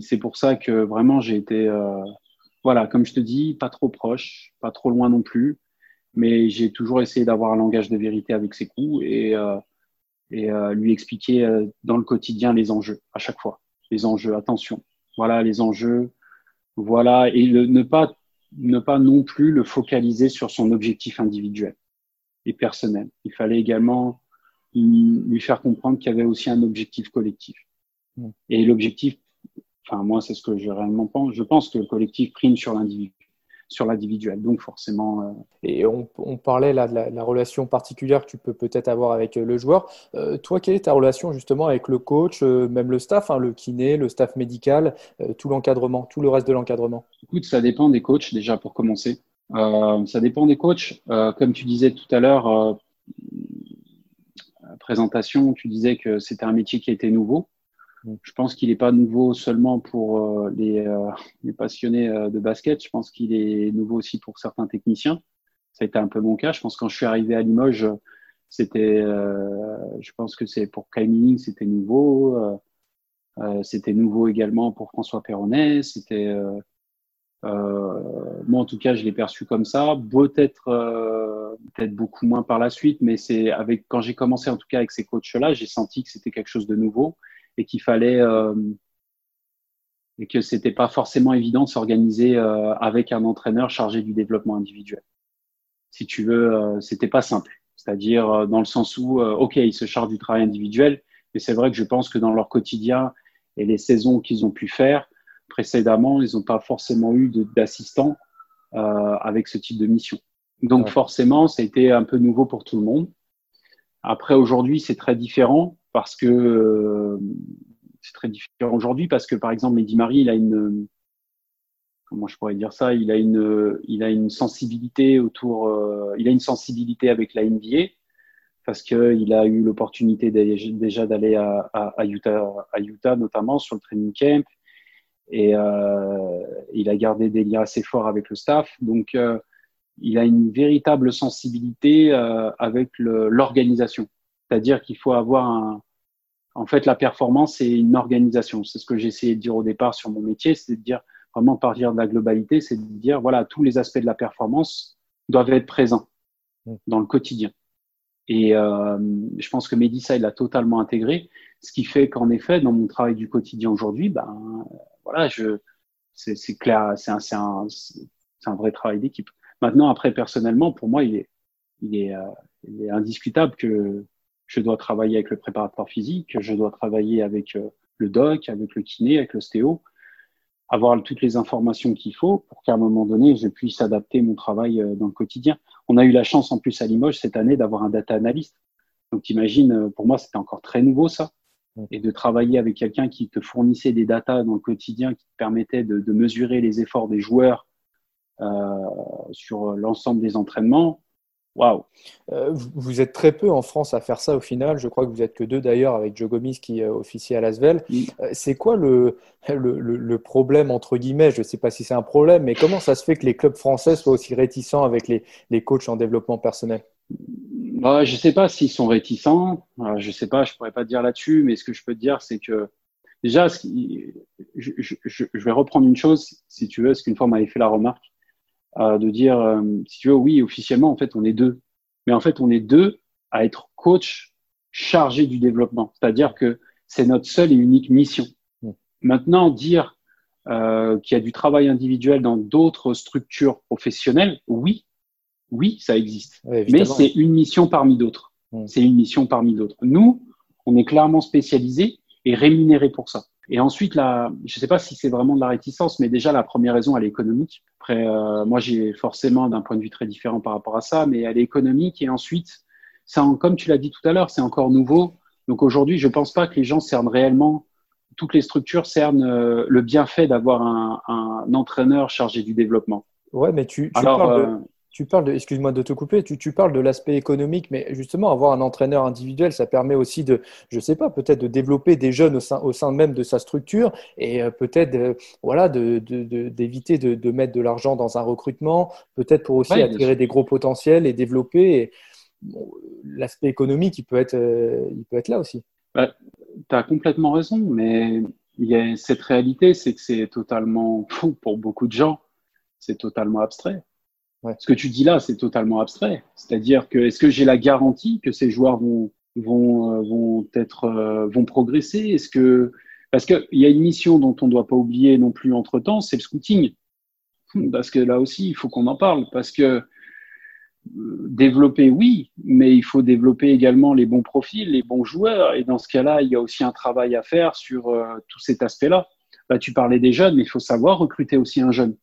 Speaker 4: c'est pour ça que vraiment j'ai été, euh, voilà, comme je te dis, pas trop proche, pas trop loin non plus mais j'ai toujours essayé d'avoir un langage de vérité avec ses coups et, euh, et euh, lui expliquer euh, dans le quotidien les enjeux à chaque fois. Les enjeux, attention. Voilà les enjeux. Voilà et le, ne pas ne pas non plus le focaliser sur son objectif individuel et personnel. Il fallait également lui faire comprendre qu'il y avait aussi un objectif collectif. Mmh. Et l'objectif, enfin moi c'est ce que je réellement pense. Je pense que le collectif prime sur l'individu sur l'individuel. Donc forcément. Euh,
Speaker 3: Et on, parlait là de la, relation particulière que tu peux peut-être avoir avec euh, le joueur. Euh, toi, quelle est ta relation justement avec le coach, même le staff, hein, le kiné, le staff médical, tout l'encadrement, tout le reste de l'encadrement?
Speaker 4: Écoute, ça dépend des coachs déjà pour commencer. ça dépend des coachs. comme tu disais tout à l'heure, présentation, tu disais que c'était un métier qui était nouveau. Je pense qu'il n'est pas nouveau seulement pour euh, les, euh, les, passionnés euh, de basket. Je pense qu'il est nouveau aussi pour certains techniciens. Ça a été un peu mon cas. Je pense que quand je suis arrivé à Limoges, c'était, je pense que c'est pour Kai c'était nouveau. c'était nouveau également pour François Perronnet. C'était, moi en tout cas, je l'ai perçu comme ça. Peut-être, peut-être beaucoup moins par la suite, mais c'est avec quand j'ai commencé en tout cas avec ces coachs-là, j'ai senti que c'était quelque chose de nouveau et qu'il fallait euh, et que c'était pas forcément évident de s'organiser euh, avec un entraîneur chargé du développement individuel. Si tu veux, euh, c'était pas simple. C'est-à-dire dans le sens où, ok, ils se chargent du travail individuel, mais c'est vrai que je pense que dans leur quotidien et les saisons qu'ils ont pu faire précédemment, ils n'ont pas forcément eu d'assistants euh, avec ce type de mission. Donc forcément, ça a été un peu nouveau pour tout le monde. Après, aujourd'hui, c'est très différent parce que euh, c'est très différent aujourd'hui parce que par exemple Mehdi Marie il a une comment je pourrais dire ça il a une il a une sensibilité autour euh, il a une sensibilité avec la NBA parce qu'il a eu l'opportunité déjà d'aller à, Utah, notamment sur le training camp. Et euh, il a gardé des liens assez forts avec le staff. Donc, il a une véritable sensibilité avec l'organisation. C'est-à-dire qu'il faut avoir un. En fait, la performance, c'est une organisation. C'est ce que j'ai essayé de dire au départ sur mon métier, c'est de dire vraiment partir de la globalité, c'est de dire voilà, tous les aspects de la performance doivent être présents mmh. dans le quotidien. Et euh, je pense que ça, il l'a totalement intégré. Ce qui fait qu'en effet, dans mon travail du quotidien aujourd'hui, ben, voilà, je, c'est, clair, c'est un, c'est un, c'est un vrai travail d'équipe. Maintenant, après, personnellement, pour moi, il est, il est, euh, il est indiscutable que je dois travailler avec le préparateur physique, que je dois travailler avec euh, le doc, avec le kiné, avec l'ostéo, avoir toutes les informations qu'il faut pour qu'à un moment donné, je puisse adapter mon travail euh, dans le quotidien. On a eu la chance en plus à Limoges cette année d'avoir un data analyst. Donc imagine, euh, pour moi, c'était encore très nouveau ça. Et de travailler avec quelqu'un qui te fournissait des datas dans le quotidien, qui te permettait de, de mesurer les efforts des joueurs euh, sur l'ensemble des entraînements, Waouh
Speaker 3: euh, Vous êtes très peu en France à faire ça au final. Je crois que vous êtes que deux d'ailleurs avec Joe Gomis qui officie à Lasvel. Euh, c'est quoi le, le, problème entre guillemets? Je ne sais pas si c'est un problème, mais comment ça se fait que les clubs français soient aussi réticents avec les, les coachs en développement personnel?
Speaker 4: Bah, Je ne sais pas s'ils sont réticents. Euh, je ne sais pas, je ne pourrais pas dire là-dessus, mais ce que je peux te dire, c'est que déjà, je, je, je, vais reprendre une chose, si tu veux, ce qu'une fois m'avait fait la remarque de dire, euh, si tu veux, oui, officiellement, en fait, on est deux. Mais en fait, on est deux à être coach chargé du développement. C'est-à-dire que c'est notre seule et unique mission. Mm. Maintenant, dire euh, qu'il y a du travail individuel dans d'autres structures professionnelles, oui, oui, ça existe. Mais c'est une mission parmi d'autres. Mm. C'est une mission parmi d'autres. Nous, on est clairement spécialisé et rémunéré pour ça. Et ensuite, là, je ne sais pas si c'est vraiment de la réticence, mais déjà, la première raison, elle est économique. Après, euh, moi, j'ai forcément d'un point de vue très différent par rapport à ça, mais elle est économique. Et ensuite, ça, comme tu l'as dit tout à l'heure, c'est encore nouveau. Donc aujourd'hui, je ne pense pas que les gens cernent réellement, toutes les structures cernent euh, le bienfait d'avoir un, un, entraîneur chargé du développement.
Speaker 3: Ouais, mais tu, tu Alors, parles de, euh, tu parles de, excuse-moi de te couper, tu, tu parles de l'aspect économique, mais justement, avoir un entraîneur individuel, ça permet aussi de, je sais pas, peut-être de développer des jeunes au sein, au sein même de sa structure et euh, peut-être, euh, voilà, d'éviter de, de, de, mettre de l'argent dans un recrutement, peut-être pour aussi attirer des gros potentiels et développer. l'aspect économique, il peut être, euh, il peut être là aussi.
Speaker 4: Bah, tu as complètement raison, mais il y a cette réalité, c'est que c'est totalement fou [laughs] pour beaucoup de gens. C'est totalement abstrait. Ce que tu dis là, c'est totalement abstrait. C'est-à-dire que est-ce que j'ai la garantie que ces joueurs vont vont euh, vont être euh, vont progresser? Est-ce que parce qu'il y a une mission dont on ne doit pas oublier non plus entre temps, c'est le scouting. Parce que là aussi, il faut qu'on en parle. Parce que euh, développer, oui, mais il faut développer également les bons profils, les bons joueurs. Et dans ce cas-là, il y a aussi un travail à faire sur tout cet aspect-là. Là, tu parlais des jeunes, mais il faut savoir recruter aussi un jeune.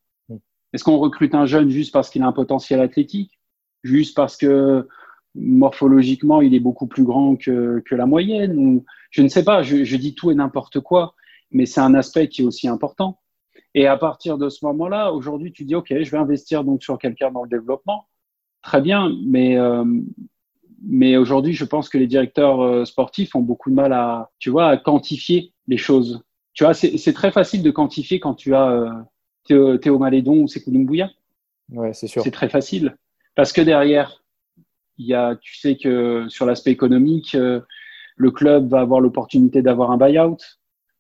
Speaker 4: Est-ce qu'on recrute un jeune juste parce qu'il a un potentiel athlétique? Juste parce que morphologiquement, il est beaucoup plus grand que, la moyenne ou, Je ne sais pas, je, je dis tout et n'importe quoi, mais c'est un aspect qui est aussi important. Et à partir de ce moment-là, aujourd'hui, tu dis, OK, je vais investir donc sur quelqu'un dans le développement. Très bien, mais, euh, mais aujourd'hui, je pense que les directeurs euh, sportifs ont beaucoup de mal à, tu vois, à quantifier les choses. Tu vois, c'est très facile de quantifier quand tu as euh, Théo, Malédon ou Sekou Doumbouya.
Speaker 3: Ouais, c'est sûr.
Speaker 4: C'est très facile. Parce que derrière, il y a, tu sais que sur l'aspect économique, euh, le club va avoir l'opportunité d'avoir un buyout.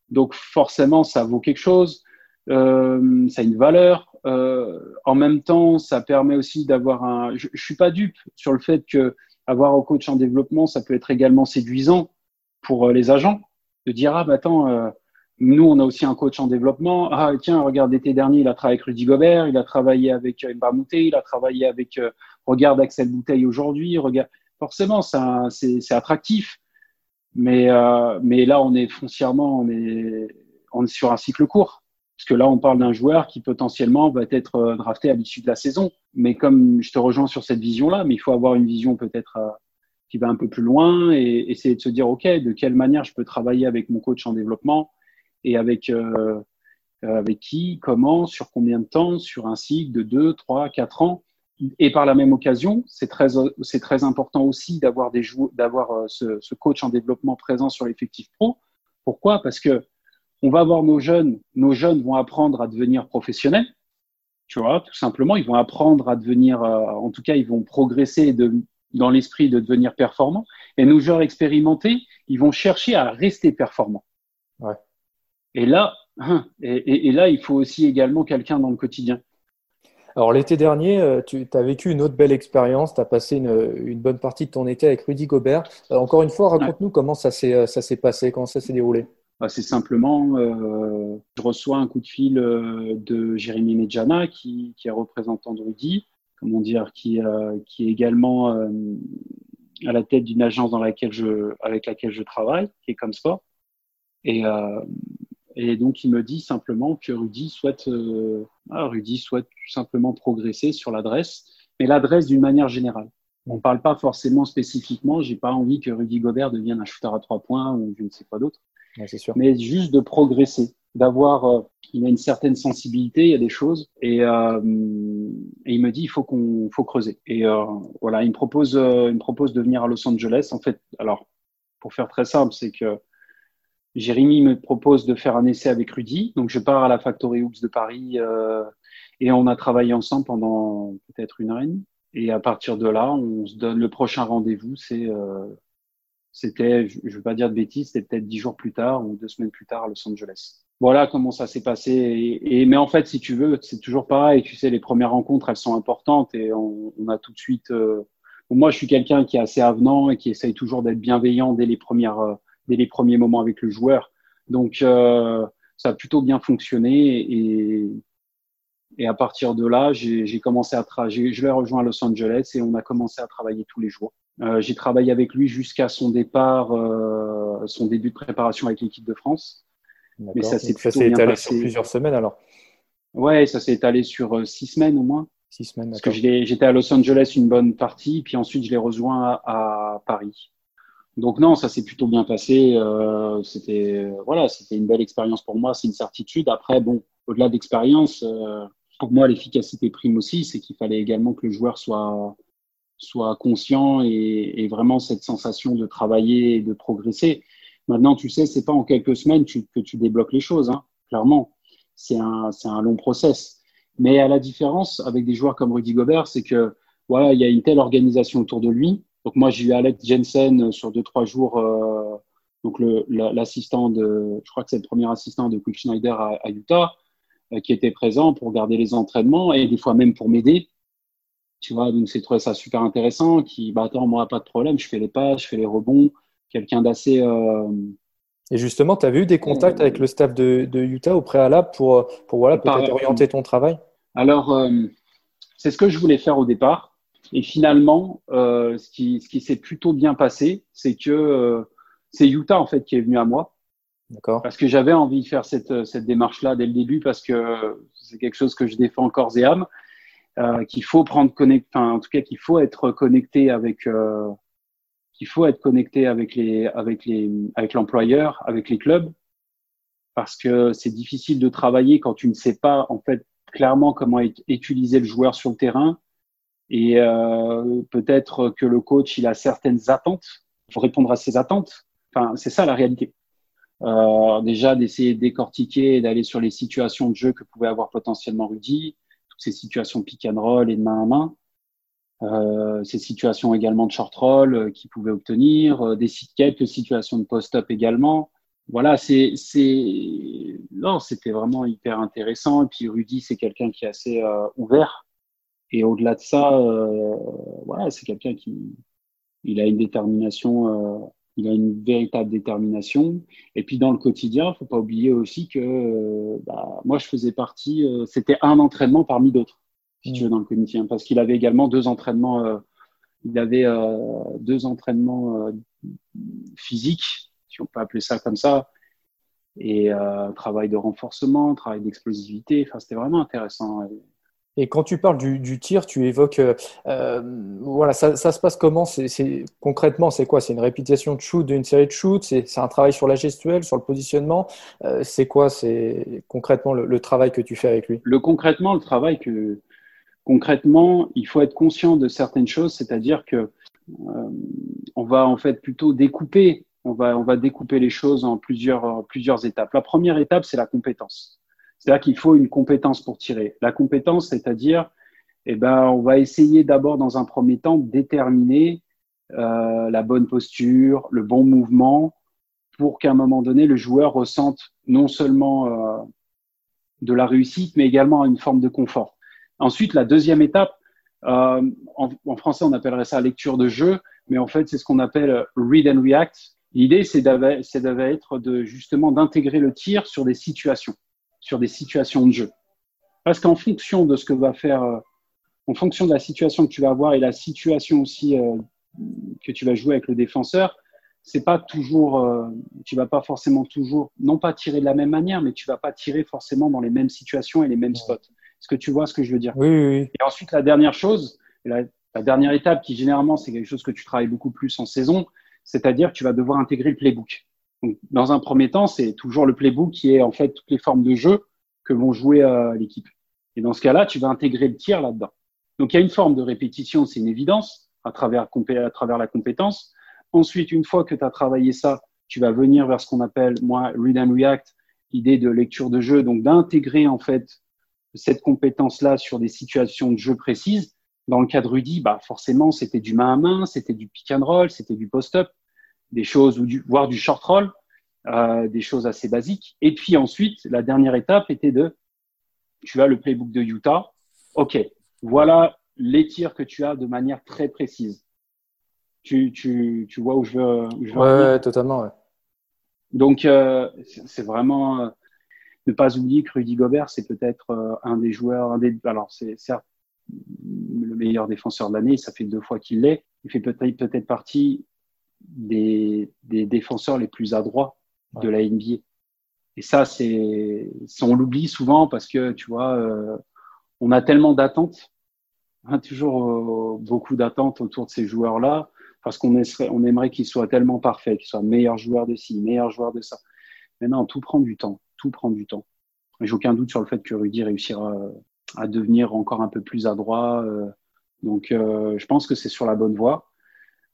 Speaker 4: Donc forcément, ça vaut quelque chose. Euh, ça a une valeur. Euh, en même temps, ça permet aussi d'avoir un. Je, je suis pas dupe sur le fait que avoir un coach en développement, ça peut être également séduisant pour les agents de dire ah bah attends, nous, on a aussi un coach en développement. Ah, tiens, regarde, l'été dernier, il a travaillé avec Rudy Gobert, il a travaillé avec euh, Mbamouté, il a travaillé avec, euh, regarde Axel Bouteille aujourd'hui, regarde. Forcément, c'est attractif. Mais, euh, mais là, on est foncièrement, on est, on est sur un cycle court. Parce que là, on parle d'un joueur qui potentiellement va être euh, drafté à l'issue de la saison. Mais comme je te rejoins sur cette vision-là, mais il faut avoir une vision peut-être qui va un peu plus loin et essayer de se dire, OK, de quelle manière je peux travailler avec mon coach en développement et avec, euh, avec qui, comment, sur combien de temps, sur un cycle de 2, 3, 4 ans. et par la même occasion, c'est très, c'est très important aussi d'avoir des d'avoir euh, ce, coach en développement présent sur l'effectif pro. Pourquoi? Parce que on va voir nos jeunes, nos jeunes vont apprendre à devenir professionnels. Tu vois, tout simplement, ils vont apprendre à devenir, euh, en tout cas, ils vont progresser dans l'esprit de devenir performants. Et nos joueurs expérimentés, ils vont chercher à rester performants.
Speaker 3: Ouais.
Speaker 4: Et là, hein, et, et, et là, il faut aussi également quelqu'un dans le quotidien.
Speaker 3: Alors l'été dernier, euh, tu as vécu une autre belle expérience, tu as passé une, une, bonne partie de ton été avec Rudy Gobert. Euh, encore une fois, raconte-nous comment ça s'est euh, passé, comment ça s'est déroulé.
Speaker 4: Bah, c'est simplement, euh, je reçois un coup de fil de Jérémy Medjana, qui, qui, est représentant de Rudy, comment dire, qui, euh, qui est également euh, à la tête d'une agence dans laquelle je, avec laquelle je travaille, qui est comme sport. Et, et donc, il me dit simplement que Rudy souhaite, euh, ah, Rudy souhaite tout simplement progresser sur l'adresse, mais l'adresse d'une manière générale. On ne parle pas forcément spécifiquement. J'ai pas envie que Rudy Gobert devienne un shooter à trois points ou je ne sais quoi d'autre.
Speaker 3: Ouais, sûr.
Speaker 4: Mais juste de progresser, d'avoir, euh, il a une certaine sensibilité, il y a des choses, et, euh, et il me dit il faut qu'on, faut creuser. Et euh, voilà, il me propose, il me propose de venir à Los Angeles. En fait, alors pour faire très simple, c'est que Jérémy me propose de faire un essai avec Rudy. Donc, je pars à la Factory Hoops de Paris euh, et on a travaillé ensemble pendant peut-être une heure et à partir de là, on se donne le prochain rendez-vous. C'est, euh, c'était, je ne veux pas dire de bêtises, c'était peut-être dix jours plus tard ou deux semaines plus tard à Los Angeles. Voilà comment ça s'est passé. Et, mais en fait, si tu veux, c'est toujours pareil. Tu sais, les premières rencontres, elles sont importantes et on, on a tout de suite. Euh... moi, je suis quelqu'un qui est assez avenant et qui essaye toujours d'être bienveillant dès les premières euh, dès les premiers moments avec le joueur. Donc, euh, ça a plutôt bien fonctionné et, et à partir de là, j'ai commencé à travailler. Je l'ai rejoint à Los Angeles et on a commencé à travailler tous les jours. Euh, j'ai travaillé avec lui jusqu'à son départ, euh, son début de préparation avec l'équipe de France.
Speaker 3: Mais ça s'est étalé passé. sur plusieurs semaines alors?
Speaker 4: Ouais, ça s'est étalé sur six semaines au moins.
Speaker 3: Six semaines.
Speaker 4: Parce que j'étais à Los Angeles une bonne partie, puis ensuite je l'ai rejoint à, à Paris. Donc non, ça s'est plutôt bien passé. Euh, c'était voilà, c'était une belle expérience pour moi. C'est une certitude. Après, bon, au-delà d'expérience, euh, pour moi, l'efficacité prime aussi. C'est qu'il fallait également que le joueur soit soit conscient et, et, vraiment cette sensation de travailler et de progresser. Maintenant, tu sais, c'est pas en quelques semaines que tu débloques les choses. Hein, clairement, c'est un c'est un long process. Mais à la différence avec des joueurs comme Rudy Gobert, c'est que voilà, il y a une telle organisation autour de lui donc moi j'ai eu Alex Jensen euh, sur deux trois jours, euh, donc l'assistant de, je crois que c'est le premier assistant de Quick Schneider à, à Utah, euh, qui était présent pour garder les entraînements et des fois même pour m'aider. Tu vois, donc c'est trouvé ça super intéressant. Qui, bah attends, moi pas de problème, je fais les passes, je fais les rebonds. Quelqu'un d'assez euh,
Speaker 3: et justement, tu avais eu des contacts avec le staff de, de Utah au préalable pour, pour voilà, peut-être orienter ton travail?
Speaker 4: Alors, c'est ce que je voulais faire au départ. Et finalement, euh, ce qui, ce qui s'est plutôt bien passé, c'est que euh, c'est Utah en fait qui est venu à moi.
Speaker 3: D'accord.
Speaker 4: Parce que j'avais envie de faire cette, cette démarche-là dès le début parce que c'est quelque chose que je défends corps et âme, euh, qu'il faut prendre connect, enfin en tout cas qu'il faut être connecté avec, euh, qu'il faut être connecté avec les, avec les, avec l'employeur, avec les clubs, parce que c'est difficile de travailler quand tu ne sais pas en fait clairement comment utiliser le joueur sur le terrain et euh, peut-être que le coach, il a certaines attentes. Il faut répondre à ses attentes. Enfin, c'est ça la réalité. Euh, déjà, d'essayer de décortiquer et d'aller sur les situations de jeu que pouvait avoir potentiellement Rudy, toutes ces situations pick and roll et de main à main. Euh, ces situations également de short roll qu'il pouvait obtenir, des quelques situations de post-up également. Voilà, c'est non, c'était vraiment hyper intéressant. Et puis Rudy, c'est quelqu'un qui est assez ouvert et au-delà de ça, euh, voilà, c'est quelqu'un qui il a une détermination, euh, il a une véritable détermination. Et puis dans le quotidien, faut pas oublier aussi que euh, bah, moi je faisais partie, euh, c'était un entraînement parmi d'autres, si tu veux, dans le quotidien, parce qu'il avait également deux entraînements, euh, il avait deux entraînements physiques, si on peut appeler ça comme ça, et travail de renforcement, travail d'explosivité. Enfin, c'était vraiment intéressant.
Speaker 3: Et quand tu parles du, tir, tu évoques, euh, euh voilà, ça, se passe comment? Concrètement, c'est quoi? C'est une répétition de shoot d'une série de shoots? C'est, un travail sur la gestuelle, sur le positionnement? Euh, C'est quoi? C'est concrètement le, travail que tu fais avec lui?
Speaker 4: Le concrètement, le travail que concrètement, il faut être conscient de certaines choses, c'est-à-dire que on va en fait plutôt découper, on va, on va découper les choses en plusieurs, plusieurs étapes. La première étape, c'est la compétence. C'est-à-dire qu'il faut une compétence pour tirer. La compétence, c'est-à-dire, eh ben, on va essayer d'abord, dans un premier temps, de déterminer euh, la bonne posture, le bon mouvement, pour qu'à un moment donné, le joueur ressente non seulement euh, de la réussite, mais également une forme de confort. Ensuite, la deuxième étape, euh, en, français, on appellerait ça lecture de jeu, mais en fait, c'est ce qu'on appelle read and react. L'idée, c'est d'être de justement d'intégrer le tir sur des situations, sur des situations de jeu. Parce qu'en fonction de ce que va faire, euh, en fonction de la situation que tu vas avoir et la situation aussi euh, que tu vas jouer avec le défenseur, c'est pas toujours, euh, tu vas pas forcément toujours, non pas tirer de la même manière, mais tu vas pas tirer forcément dans les mêmes situations et les mêmes spots. Est-ce que tu vois ce que je veux dire?
Speaker 3: Oui, oui, oui.
Speaker 4: Et ensuite, la dernière chose, la, la dernière étape qui généralement c'est quelque chose que tu travailles beaucoup plus en saison, c'est-à-dire que tu vas devoir intégrer le playbook. Dans un premier temps, c'est toujours le playbook qui est en fait toutes les formes de jeu que vont jouer euh, l'équipe. Et dans ce cas-là, tu vas intégrer le tir là-dedans. Donc il y a une forme de répétition, c'est une évidence à travers, à travers la compétence. Ensuite, une fois que tu as travaillé ça, tu vas venir vers ce qu'on appelle, moi, read and react, idée de lecture de jeu, donc d'intégrer en fait cette compétence-là sur des situations de jeu précises. Dans le cas de Rudy, bah forcément, c'était du main à main, c'était du pick and roll, c'était du post-up, des choses, ou du, voire du short roll, euh, des choses assez basiques. Et puis ensuite, la dernière étape était de, tu as le playbook de Utah. OK, voilà les tirs que tu as de manière très précise. Tu, tu, tu vois où je veux, où je veux
Speaker 3: ouais, totalement. Ouais.
Speaker 4: Donc, euh, c'est vraiment euh, ne pas oublier que Rudy Gobert, c'est peut-être euh, un des joueurs, un des, alors c'est certes le meilleur défenseur de l'année, ça fait deux fois qu'il l'est. Il fait peut-être peut-être partie des, des défenseurs les plus adroits ouais. de la NBA. Et ça, c'est, on l'oublie souvent parce que tu vois, euh, on a tellement d'attentes, hein, toujours euh, beaucoup d'attentes autour de ces joueurs-là, parce qu'on on aimerait qu'ils soient tellement parfaits, qu'ils soient meilleurs joueurs de ci, meilleurs joueurs de ça. Mais non, tout prend du temps, tout prend du temps. J'ai aucun doute sur le fait que Rudy réussira à devenir encore un peu plus adroit. Euh, donc, euh, je pense que c'est sur la bonne voie.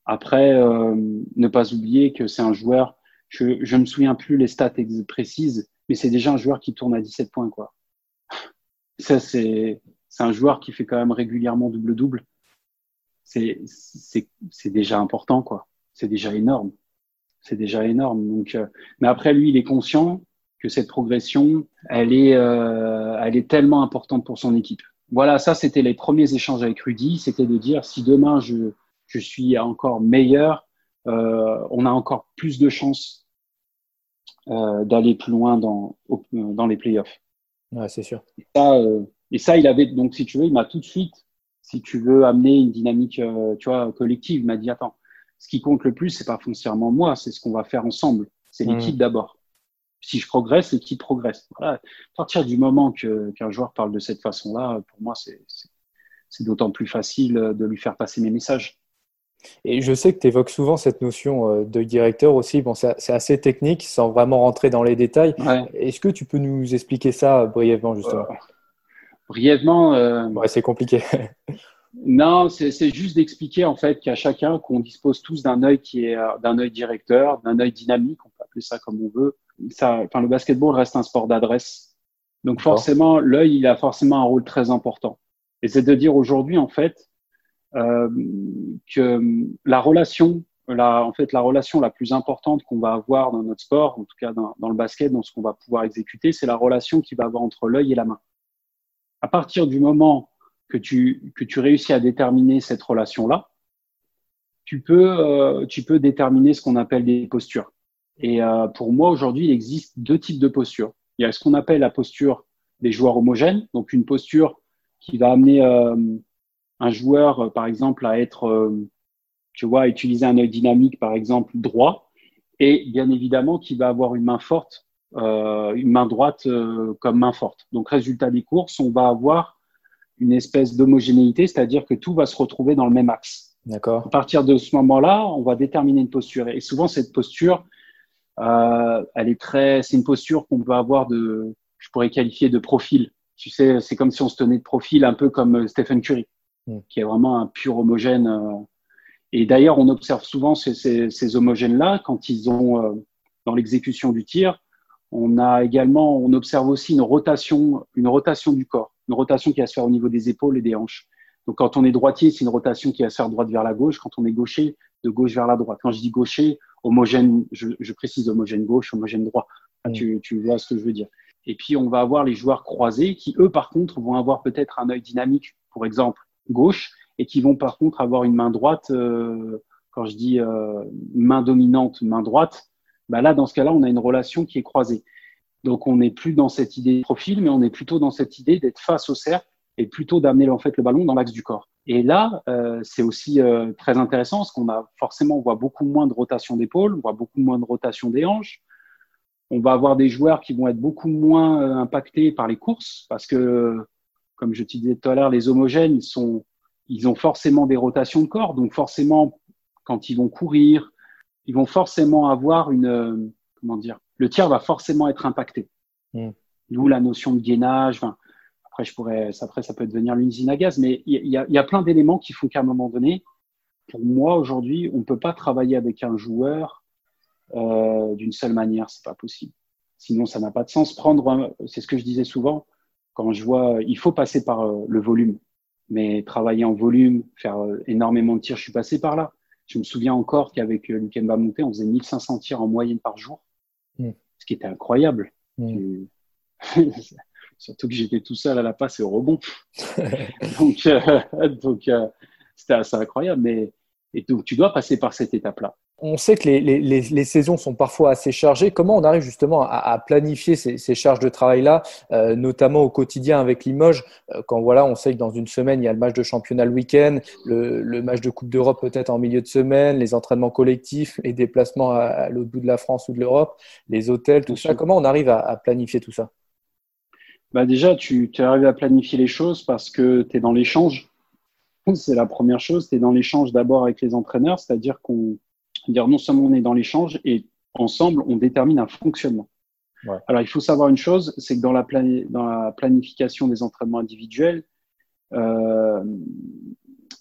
Speaker 4: Après, euh, ne pas oublier que c'est un joueur. Je, je me souviens plus les stats précises, mais c'est déjà un joueur qui tourne à 17 points, quoi. [laughs] Ça, c'est un joueur qui fait quand même régulièrement double-double. C'est c'est déjà important, quoi. C'est déjà énorme. C'est déjà énorme. Donc, euh, mais après, lui, il est conscient que cette progression, elle est, euh, elle est tellement importante pour son équipe. Voilà, ça, c'était les premiers échanges avec Rudy. C'était de dire si demain je, je suis encore meilleur, euh, on a encore plus de chances euh, d'aller plus loin dans, dans les playoffs.
Speaker 3: Ouais, c'est sûr.
Speaker 4: Et ça, euh, et ça, il avait, donc, si tu veux, il m'a tout de suite, si tu veux amener une dynamique, tu vois, collective, il m'a dit, attends, ce qui compte le plus, c'est pas foncièrement moi, c'est ce qu'on va faire ensemble. C'est l'équipe mmh. d'abord. Si je progresse, l'équipe progresse. Voilà. À partir du moment qu'un joueur parle de cette façon-là, pour moi, c'est d'autant plus facile de lui faire passer mes messages.
Speaker 3: Et je sais que tu évoques souvent cette notion euh, de directeur aussi. Bon, c'est assez technique, sans vraiment rentrer dans les détails.
Speaker 4: Ouais.
Speaker 3: Est-ce que tu peux nous expliquer ça brièvement, justement?
Speaker 4: Euh, Brièvement. Euh...
Speaker 3: Ouais, c'est compliqué. [laughs]
Speaker 4: non, c'est juste d'expliquer en fait qu'à chacun, qu'on dispose tous d'un œil qui est euh, d'un œil directeur, d'un œil dynamique, on peut appeler ça comme on veut. Ça, enfin, le basketball reste un sport d'adresse. Donc forcément, l'œil, il a forcément un rôle très important. Et c'est de dire aujourd'hui, en fait, euh, que la relation, la, en fait, la relation la plus importante qu'on va avoir dans notre sport, en tout cas dans, le basket, dans ce qu'on va pouvoir exécuter, c'est la relation qui va avoir entre l'œil et la main. À partir du moment que tu, que tu réussis à déterminer cette relation-là, tu peux, euh, tu peux déterminer ce qu'on appelle des postures. Et euh, pour moi, aujourd'hui, il existe deux types de postures. Il y a ce qu'on appelle la posture des joueurs homogènes, donc une posture qui va amener euh, un joueur, euh, par exemple, à être, euh, tu vois, à utiliser un œil dynamique, par exemple, droit, et bien évidemment qui va avoir une main forte, euh, une main droite euh, comme main forte. Donc, résultat des courses, on va avoir une espèce d'homogénéité, c'est-à-dire que tout va se retrouver dans le même axe.
Speaker 3: D'accord.
Speaker 4: À partir de ce moment-là, on va déterminer une posture. Et souvent, cette posture, euh, elle est très, c'est une posture qu'on peut avoir de, je pourrais qualifier de profil. tu sais, c'est comme si on se tenait de profil, un peu comme Stephen Curry, mm. qui est vraiment un pur homogène. Euh. Et d'ailleurs, on observe souvent ces, homogènes-là quand ils ont, euh, dans l'exécution du tir, on a également, on observe aussi une rotation, une rotation du corps, une rotation qui va se faire au niveau des épaules et des hanches. Donc, quand on est droitier, c'est une rotation qui va se faire droite vers la gauche. Quand on est gaucher, de gauche vers la droite. Quand je dis gaucher, homogène, je, précise homogène gauche, homogène droit. Mm. tu, tu vois ce que je veux dire. Et puis, on va avoir les joueurs croisés qui, eux, par contre, vont avoir peut-être un œil dynamique, pour exemple, gauche, et qui vont, par contre, avoir une main droite. Euh, quand je dis euh, main dominante, main droite, bah là, dans ce cas-là, on a une relation qui est croisée. Donc, on n'est plus dans cette idée de profil, mais on est plutôt dans cette idée d'être face au cercle et plutôt d'amener en fait le ballon dans l'axe du corps. Et là, euh, c'est aussi euh, très intéressant parce qu'on a forcément, on voit beaucoup moins de rotation d'épaule, on voit beaucoup moins de rotation des hanches, on va avoir des joueurs qui vont être beaucoup moins euh, impactés par les courses parce que, comme je te disais tout à l'heure, les homogènes, ils, sont, ils ont forcément des rotations de corps. Donc forcément, quand ils vont courir, ils vont forcément avoir une... Euh, comment dire Le tir va forcément être impacté. Mm. D'où la notion de gainage. Enfin, après, je pourrais, après, ça peut devenir l'usine à gaz, mais il y a, y a plein d'éléments qui font qu'à un moment donné, pour moi, aujourd'hui, on ne peut pas travailler avec un joueur euh, d'une seule manière, c'est pas possible. Sinon, ça n'a pas de sens. Prendre, c'est ce que je disais souvent, quand je vois, il faut passer par euh, le volume, mais travailler en volume, faire euh, énormément de tirs, je suis passé par là. Je me souviens encore qu'avec Luc Monté, on faisait 1500 tirs en moyenne par jour, mm. ce qui était incroyable. Mm. [laughs] Surtout que j'étais tout seul à la passe et au rebond. [laughs] donc, [laughs] donc c'était assez incroyable. Mais et donc, tu dois passer par cette étape-là.
Speaker 3: On sait que les, saisons sont parfois assez chargées. Comment on arrive justement à, planifier ces, charges de travail-là, euh, notamment au quotidien avec Limoges, euh, quand voilà, on sait que dans une semaine, il y a le match de championnat le week-end, le, match de Coupe d'Europe peut-être en milieu de semaine, les entraînements collectifs, les déplacements à, l'autre bout de la France ou de l'Europe, les hôtels, tout ça. Comment on arrive à, planifier tout ça?
Speaker 4: Bah Déjà, tu, tu arrives à planifier les choses parce que tu es dans l'échange. [laughs] C'est la première chose. Tu es dans l'échange d'abord avec les entraîneurs, c'est-à-dire qu'on dire non seulement on est dans l'échange et ensemble on détermine un fonctionnement. Alors il faut savoir une chose, c'est que dans la, dans la, planification des entraînements individuels, euh,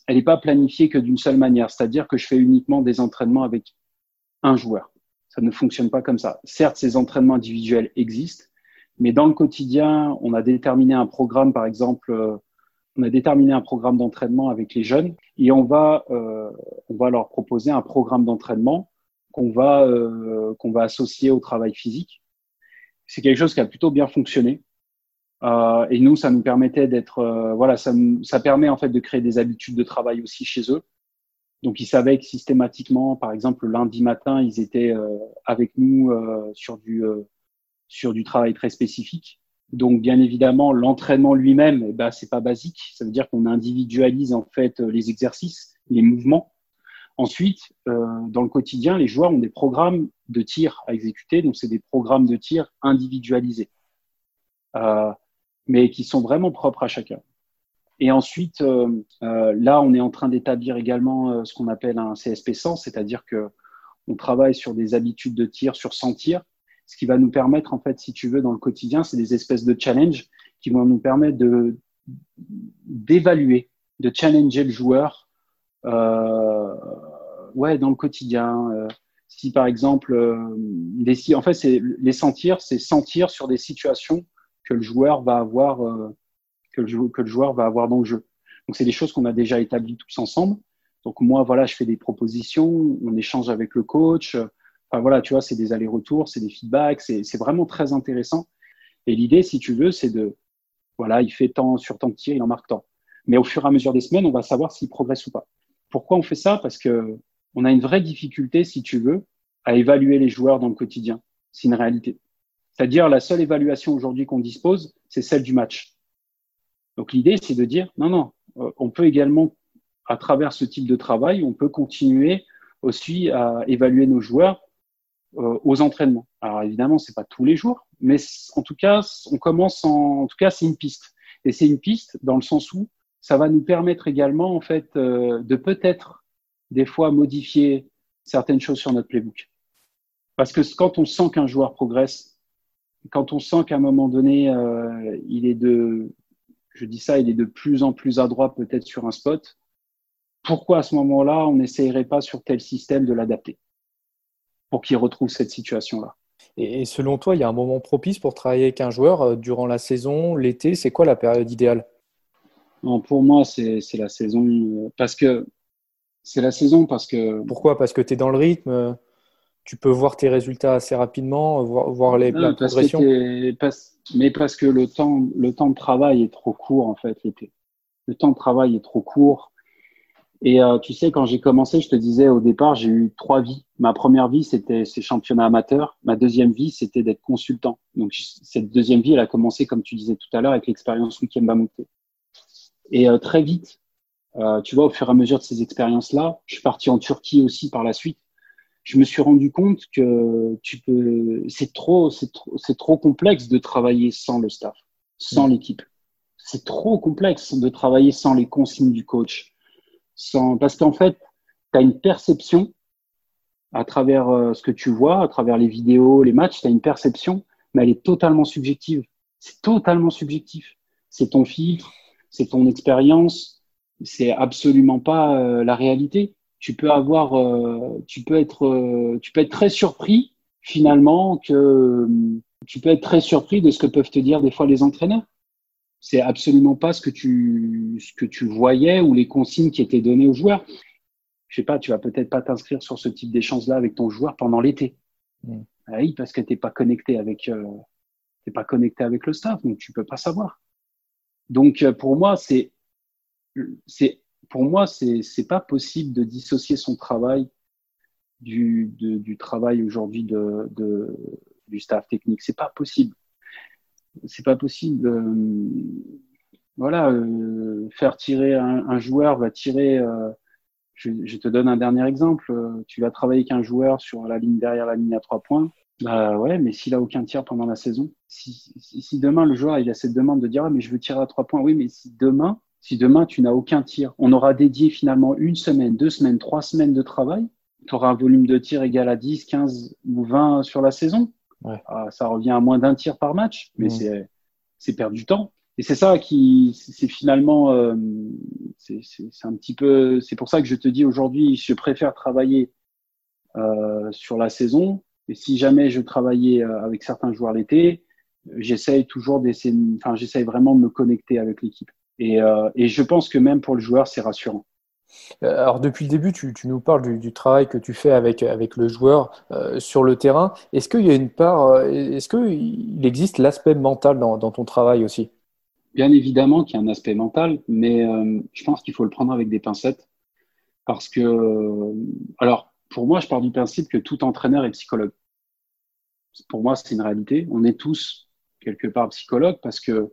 Speaker 4: elle n'est pas planifiée que d'une seule manière, c'est-à-dire que je fais uniquement des entraînements avec un joueur. Ça ne fonctionne pas comme ça. Certes, ces entraînements individuels existent, mais dans le quotidien, on a déterminé un programme, par exemple, euh, on a déterminé un programme d'entraînement avec les jeunes et on va, euh, on va leur proposer un programme d'entraînement qu'on va, euh, qu'on va associer au travail physique. C'est quelque chose qui a plutôt bien fonctionné. Euh, et nous, ça nous permettait d'être, voilà, ça, ça permet en fait de créer des habitudes de travail aussi chez eux. Donc, ils savaient que systématiquement, par exemple, le lundi matin, ils étaient avec nous sur du sur du travail très spécifique. Donc, bien évidemment, l'entraînement lui-même, eh ben, c'est pas basique. Ça veut dire qu'on individualise en fait les exercices, les mouvements. Ensuite, euh, dans le quotidien, les joueurs ont des programmes de tir à exécuter. Donc, c'est des programmes de tir individualisés, euh, mais qui sont vraiment propres à chacun. Et ensuite, euh, là, on est en train d'établir également ce qu'on appelle un CSP 100, c'est-à-dire que on travaille sur des habitudes de tir sur 100 tirs ce qui va nous permettre, en fait, si tu veux, dans le quotidien, c'est des espèces de challenges qui vont nous permettre de d'évaluer, de challenger le joueur, euh, ouais, dans le quotidien. Euh, si par exemple, euh, en fait, c'est les sentir, c'est sentir sur des situations que le joueur va avoir, que le joueur va avoir dans le jeu. Donc, c'est des choses qu'on a déjà établies tous ensemble. Donc, moi, voilà, je fais des propositions, on échange avec le coach voilà, tu vois, c'est des allers-retours, c'est des feedbacks, c'est vraiment très intéressant. Et l'idée, si tu veux, c'est de, voilà, il fait tant sur tant de tirs, il en marque tant. Mais au fur et à mesure des semaines, on va savoir s'il progresse ou pas. Pourquoi on fait ça? Parce que on a une vraie difficulté, si tu veux, à évaluer les joueurs dans le quotidien. C'est une réalité. C'est-à-dire, la seule évaluation aujourd'hui qu'on dispose, c'est celle du match. Donc l'idée, c'est de dire, non, non, euh, on peut également, à travers ce type de travail, on peut continuer aussi à évaluer nos joueurs euh, aux entraînements. Alors évidemment, c'est pas tous les jours, mais en tout cas, on commence en, en tout cas, c'est une piste. Et c'est une piste dans le sens où ça va nous permettre également, en fait, euh, de peut-être des fois modifier certaines choses sur notre playbook. Parce que quand on sent qu'un joueur progresse, quand on sent qu'à un moment donné, euh, il est de, je dis ça, il est de plus en plus adroit peut-être sur un spot, pourquoi à ce moment-là, on n'essayerait pas sur tel système de l'adapter? Pour qu'il retrouve cette situation-là
Speaker 3: et, selon toi, il y a un moment propice pour travailler avec un joueur euh, durant la saison, l'été C'est quoi la période idéale?
Speaker 4: Non, Pour moi, c'est la saison. Euh, parce que c'est la saison parce que.
Speaker 3: Pourquoi? Parce que tu es dans le rythme tu peux voir tes résultats assez rapidement, voir, voir les, progression.
Speaker 4: mais parce que le temps, le temps de travail est trop court en fait l'été. Le temps de travail est trop court. Et euh, tu sais, quand j'ai commencé, je te disais au départ, j'ai eu trois vies. Ma première vie, c'était ces championnats amateurs. Ma deuxième vie, c'était d'être consultant. Donc cette deuxième vie, elle a commencé, comme tu disais tout à l'heure, avec l'expérience Weekend Bamouté. Et euh, très vite, euh, tu vois, au fur et à mesure de ces expériences-là, je suis parti en Turquie aussi par la suite je me suis rendu compte que tu peux, c'est trop, c'est trop, c'est trop complexe de travailler sans le staff, sans mm. l'équipe. C'est trop complexe de travailler sans les consignes du coach, sans, parce qu'en fait, tu as une perception à travers euh, ce que tu vois, à travers les vidéos, les matchs, tu as une perception, mais elle est totalement subjective. C'est totalement subjectif. C'est ton filtre, c'est ton expérience, c'est absolument pas euh, la réalité tu peux avoir, euh, tu peux être, tu peux être très surpris finalement que tu peux être très surpris de ce que peuvent te dire des fois les entraîneurs. C'est absolument pas ce que tu, ce que tu voyais ou les consignes qui étaient données aux joueurs. Je sais pas, tu vas peut-être pas t'inscrire sur ce type d'échange-là avec ton joueur pendant l'été. Mm. Ah oui, parce que t'es pas connecté avec, euh, t'es pas connecté avec le staff, donc tu peux pas savoir. Donc pour moi, c'est, c'est pour moi, c'est n'est pas possible de dissocier son travail du, du travail aujourd'hui de, de, du staff technique. C'est pas possible. C'est pas possible. voilà, euh, faire tirer un, joueur va tirer. Euh, je, te donne un dernier exemple. Tu vas travailler avec un joueur sur la ligne derrière la ligne à trois points. Bah ouais, mais s'il a aucun tir pendant la saison, si, si, demain le joueur il a cette demande de dire ah, mais je veux tirer à trois points, oui, mais si demain si demain tu n'as aucun tir, on aura dédié finalement une semaine, deux semaines, trois semaines de travail. Tu auras un volume de tir égal à 10, 15 ou 20 sur la saison. Ah, ça revient à moins d'un tir par match, mais c'est c'est perdre du temps. Et c'est ça qui, c'est finalement, euh, c'est un petit peu, c'est pour ça que je te dis aujourd'hui, je préfère travailler euh, sur la saison. Et si jamais je travaillais euh, avec certains joueurs l'été, j'essaye toujours d'essayer, enfin, j'essaye vraiment de me connecter avec l'équipe. Euh, et, je pense que même pour le joueur, c'est rassurant.
Speaker 3: Euh, alors depuis le début, tu, nous parles du, travail que tu fais avec, le joueur euh, sur le terrain. Est-ce qu'il y a une part, est-ce qu'il existe l'aspect mental dans, ton travail aussi?
Speaker 4: Bien évidemment qu'il y a un aspect mental, mais je pense qu'il faut le prendre avec des pincettes. Parce que, alors, pour moi, je pars du principe que tout entraîneur est psychologue. Pour moi, c'est une réalité. On est tous quelque part psychologues parce que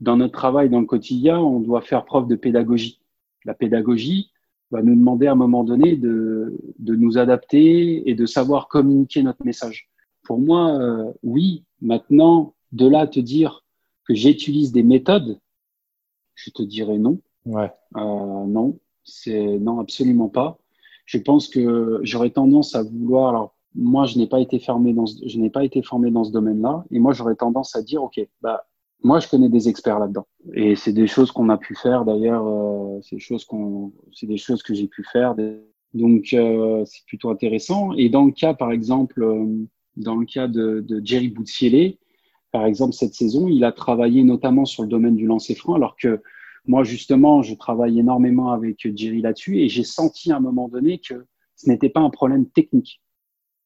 Speaker 4: dans notre travail, dans le quotidien, on doit faire preuve de pédagogie. La pédagogie va nous demander à un moment donné de, de nous adapter et de savoir communiquer notre message. Pour moi, euh, oui, maintenant, de là à te dire que j'utilise des méthodes, je te dirais non.
Speaker 3: Ouais.
Speaker 4: Euh, non, c'est non, absolument pas. Je pense que j'aurais tendance à vouloir. Alors, moi, je n'ai pas été formé dans, ce, je n'ai pas été formé dans ce domaine-là, et moi, j'aurais tendance à dire, ok, bah, moi, je connais des experts là-dedans. Et c'est des choses qu'on a pu faire d'ailleurs. Euh, c'est des choses qu'on, c'est des choses que j'ai pu faire. Donc, euh, c'est plutôt intéressant. Et dans le cas, par exemple, euh, dans le cas de, de Jerry Boutsielé, par exemple, cette saison, il a travaillé notamment sur le domaine du lancer franc, alors que moi, justement, je travaille énormément avec Jerry là-dessus et j'ai senti à un moment donné que ce n'était pas un problème technique.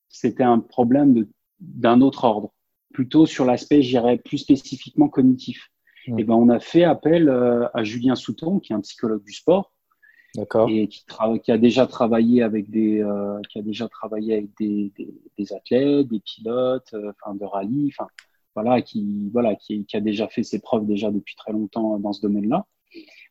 Speaker 4: C'était un problème d'un autre ordre plutôt sur l'aspect, j'irais plus spécifiquement cognitif. Et ben, on a fait appel euh, à Julien Souton, qui est un psychologue du sport, et qui, qui, a déjà travaillé avec des, euh, qui a déjà travaillé avec des, des, athlètes, des pilotes, euh, enfin de rallye, enfin voilà, qui voilà, qui, qui, a déjà fait ses preuves déjà depuis très longtemps dans ce domaine-là.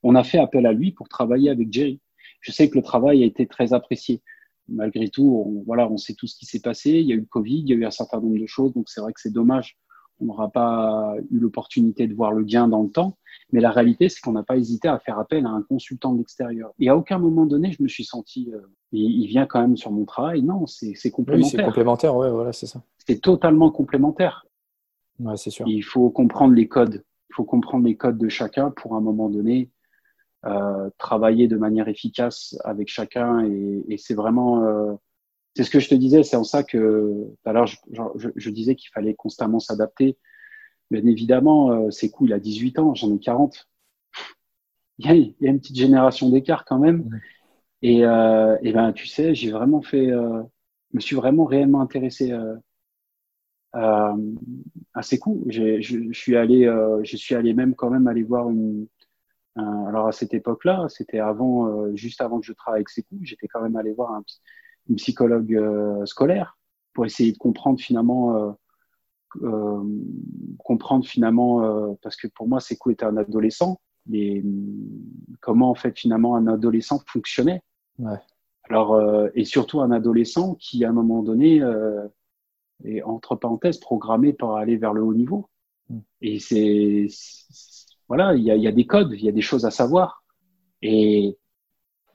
Speaker 4: On a fait appel à lui pour travailler avec Jerry. Je sais que le travail a été très apprécié malgré tout, on, voilà, on sait tout ce qui s'est passé. Il y a eu le Covid, il y a eu un certain nombre de choses, donc c'est vrai que c'est dommage. on n'aura pas eu l'opportunité de voir le gain dans le temps. Mais la réalité, c'est qu'on n'a pas hésité à faire appel à un consultant de l'extérieur. Et à aucun moment donné, je me suis senti, euh, il, vient quand même sur mon travail. Non, c'est complémentaire.
Speaker 3: Oui, c'est complémentaire, ouais, voilà, c'est ça.
Speaker 4: C'est totalement complémentaire.
Speaker 3: Ouais, c'est sûr.
Speaker 4: Il faut comprendre les codes. Il faut comprendre les codes de chacun pour à un moment donné euh, travailler de manière efficace avec chacun. Et, et c'est vraiment, euh, c'est ce que je te disais. C'est en ça que, alors, je, je, je disais qu'il fallait constamment s'adapter. Bien évidemment, euh, c'est cool, il a 18 ans, j'en ai 40. Il y, a, il y a une petite génération d'écart quand même. Et, euh, et, ben, tu sais, j'ai vraiment fait, je me suis vraiment réellement intéressé à, à ces coups. Je, je, suis allé, je suis allé même quand même aller voir une. Un, alors à cette époque-là, c'était avant, euh, juste avant que je travaille avec ces coups, j'étais quand même allé voir un, une psychologue scolaire pour essayer de comprendre finalement euh, comprendre finalement, euh, parce que pour moi, Sekou était un adolescent, mais comment en fait finalement un adolescent fonctionnait.
Speaker 3: Ouais.
Speaker 4: Alors, euh, et surtout un adolescent qui, à un moment donné, est entre parenthèses programmé pour aller vers le haut niveau. Mm. Et c'est, voilà, il y a, des codes, il y a des choses à savoir. Et,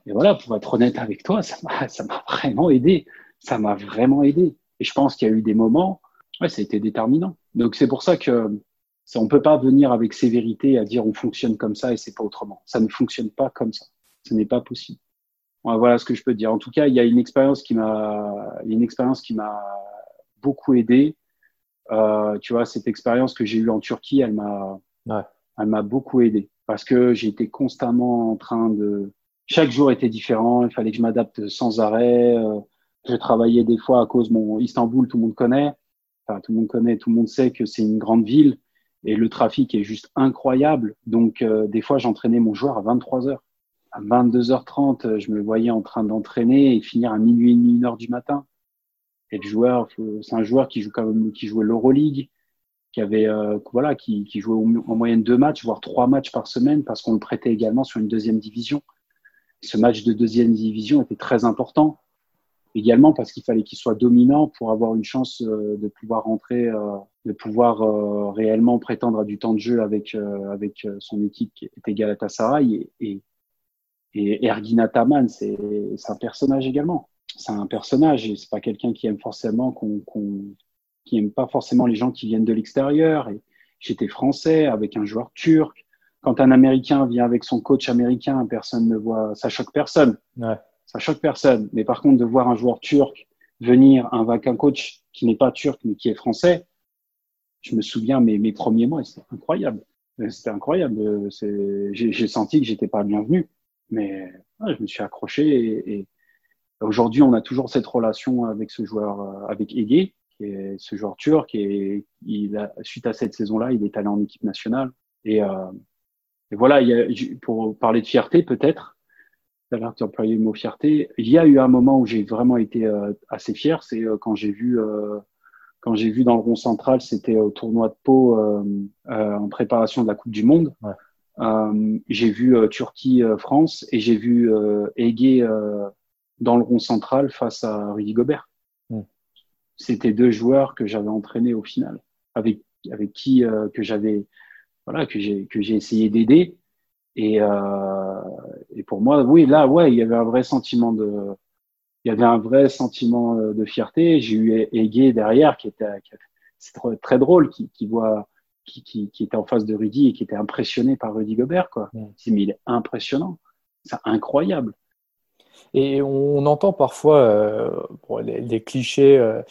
Speaker 4: voilà, pour être honnête avec toi, ça m'a, vraiment aidé. Ça m'a vraiment aidé. Et je pense qu'il y a eu des moments ouais, ça a été déterminant. Donc c'est pour ça que ça, on peut pas venir avec sévérité à dire on fonctionne comme ça et c'est pas autrement. Ça ne fonctionne pas comme ça. Ce n'est pas possible. voilà ce que je peux dire. En tout cas, il y a une expérience qui m'a, une expérience qui m'a beaucoup aidé. Euh, tu vois, cette expérience que j'ai eue en Turquie, elle m'a,
Speaker 3: ouais.
Speaker 4: Elle m'a beaucoup aidé parce que j'étais constamment en train de, chaque jour était différent. Il fallait que je m'adapte sans arrêt. Euh, je travaillais des fois à cause mon Istanbul, tout le monde connaît tout le monde connaît, tout le monde sait que c'est une grande ville et le trafic est juste incroyable. Donc, euh, des fois, j'entraînais mon joueur à 23 heures. À 22h30, euh, je me voyais en train d'entraîner et finir à minuit et demi, une heure du matin. Et le joueur, c'est un joueur qui joue quand même, qui jouait l'Euroleague, qui avait, euh, voilà, qui, jouait en moyenne deux matchs, voire trois matchs par semaine, parce qu'on le prêtait également sur une deuxième division. Ce match de deuxième division était très important également parce qu'il fallait qu'il soit dominant pour avoir une chance euh, de pouvoir rentrer, euh, de pouvoir réellement prétendre à du temps de jeu avec avec son équipe qui est Galatasaray et, et, et Ergin Ataman, c'est un personnage également. C'est un personnage et c'est pas quelqu'un qui aime forcément qu'on qui aime pas forcément les gens qui viennent de l'extérieur. Et j'étais français avec un joueur turc. Quand un Américain vient avec son coach américain, personne ne voit, ça choque personne.
Speaker 3: Ouais
Speaker 4: ça choque personne. Mais par contre, de voir un joueur turc venir avec un coach qui n'est pas turc mais qui est français, je me souviens mes, mes premiers mois, c'était incroyable. C'était incroyable. J'ai senti que j'étais pas bienvenu, mais ouais, je me suis accroché et, et aujourd'hui, on a toujours cette relation avec ce joueur, euh, avec Ege, qui est ce joueur turc et il a, suite à cette saison-là, il est allé en équipe nationale. Et, euh, et voilà, il y a, pour parler de fierté, peut-être, tout à l'heure tu employais le mot fierté. Il y a eu un moment où j'ai vraiment été euh, assez fier, c'est euh, quand j'ai vu quand j'ai vu dans le rond central, c'était au tournoi de Pau en préparation de la Coupe du Monde.
Speaker 3: Ouais.
Speaker 4: j'ai vu Turquie-France et j'ai vu Ege dans le rond central face à Rudy Gobert. C'était deux joueurs que j'avais entraînés au final, avec avec qui que j'avais voilà que j'ai que j'ai essayé d'aider et, euh, et pour moi, oui, là, ouais, il y avait un vrai sentiment de, il y avait un vrai sentiment euh, de fierté. J'ai eu Ege derrière qui était, c'est très drôle, qui, qui voit, qui, qui, qui, était en face de Rudy et qui était impressionné par Rudy Gobert, quoi.
Speaker 3: Ouais.
Speaker 4: mais il est impressionnant, c'est incroyable.
Speaker 3: Et on entend parfois euh, bon, les, les, clichés, euh,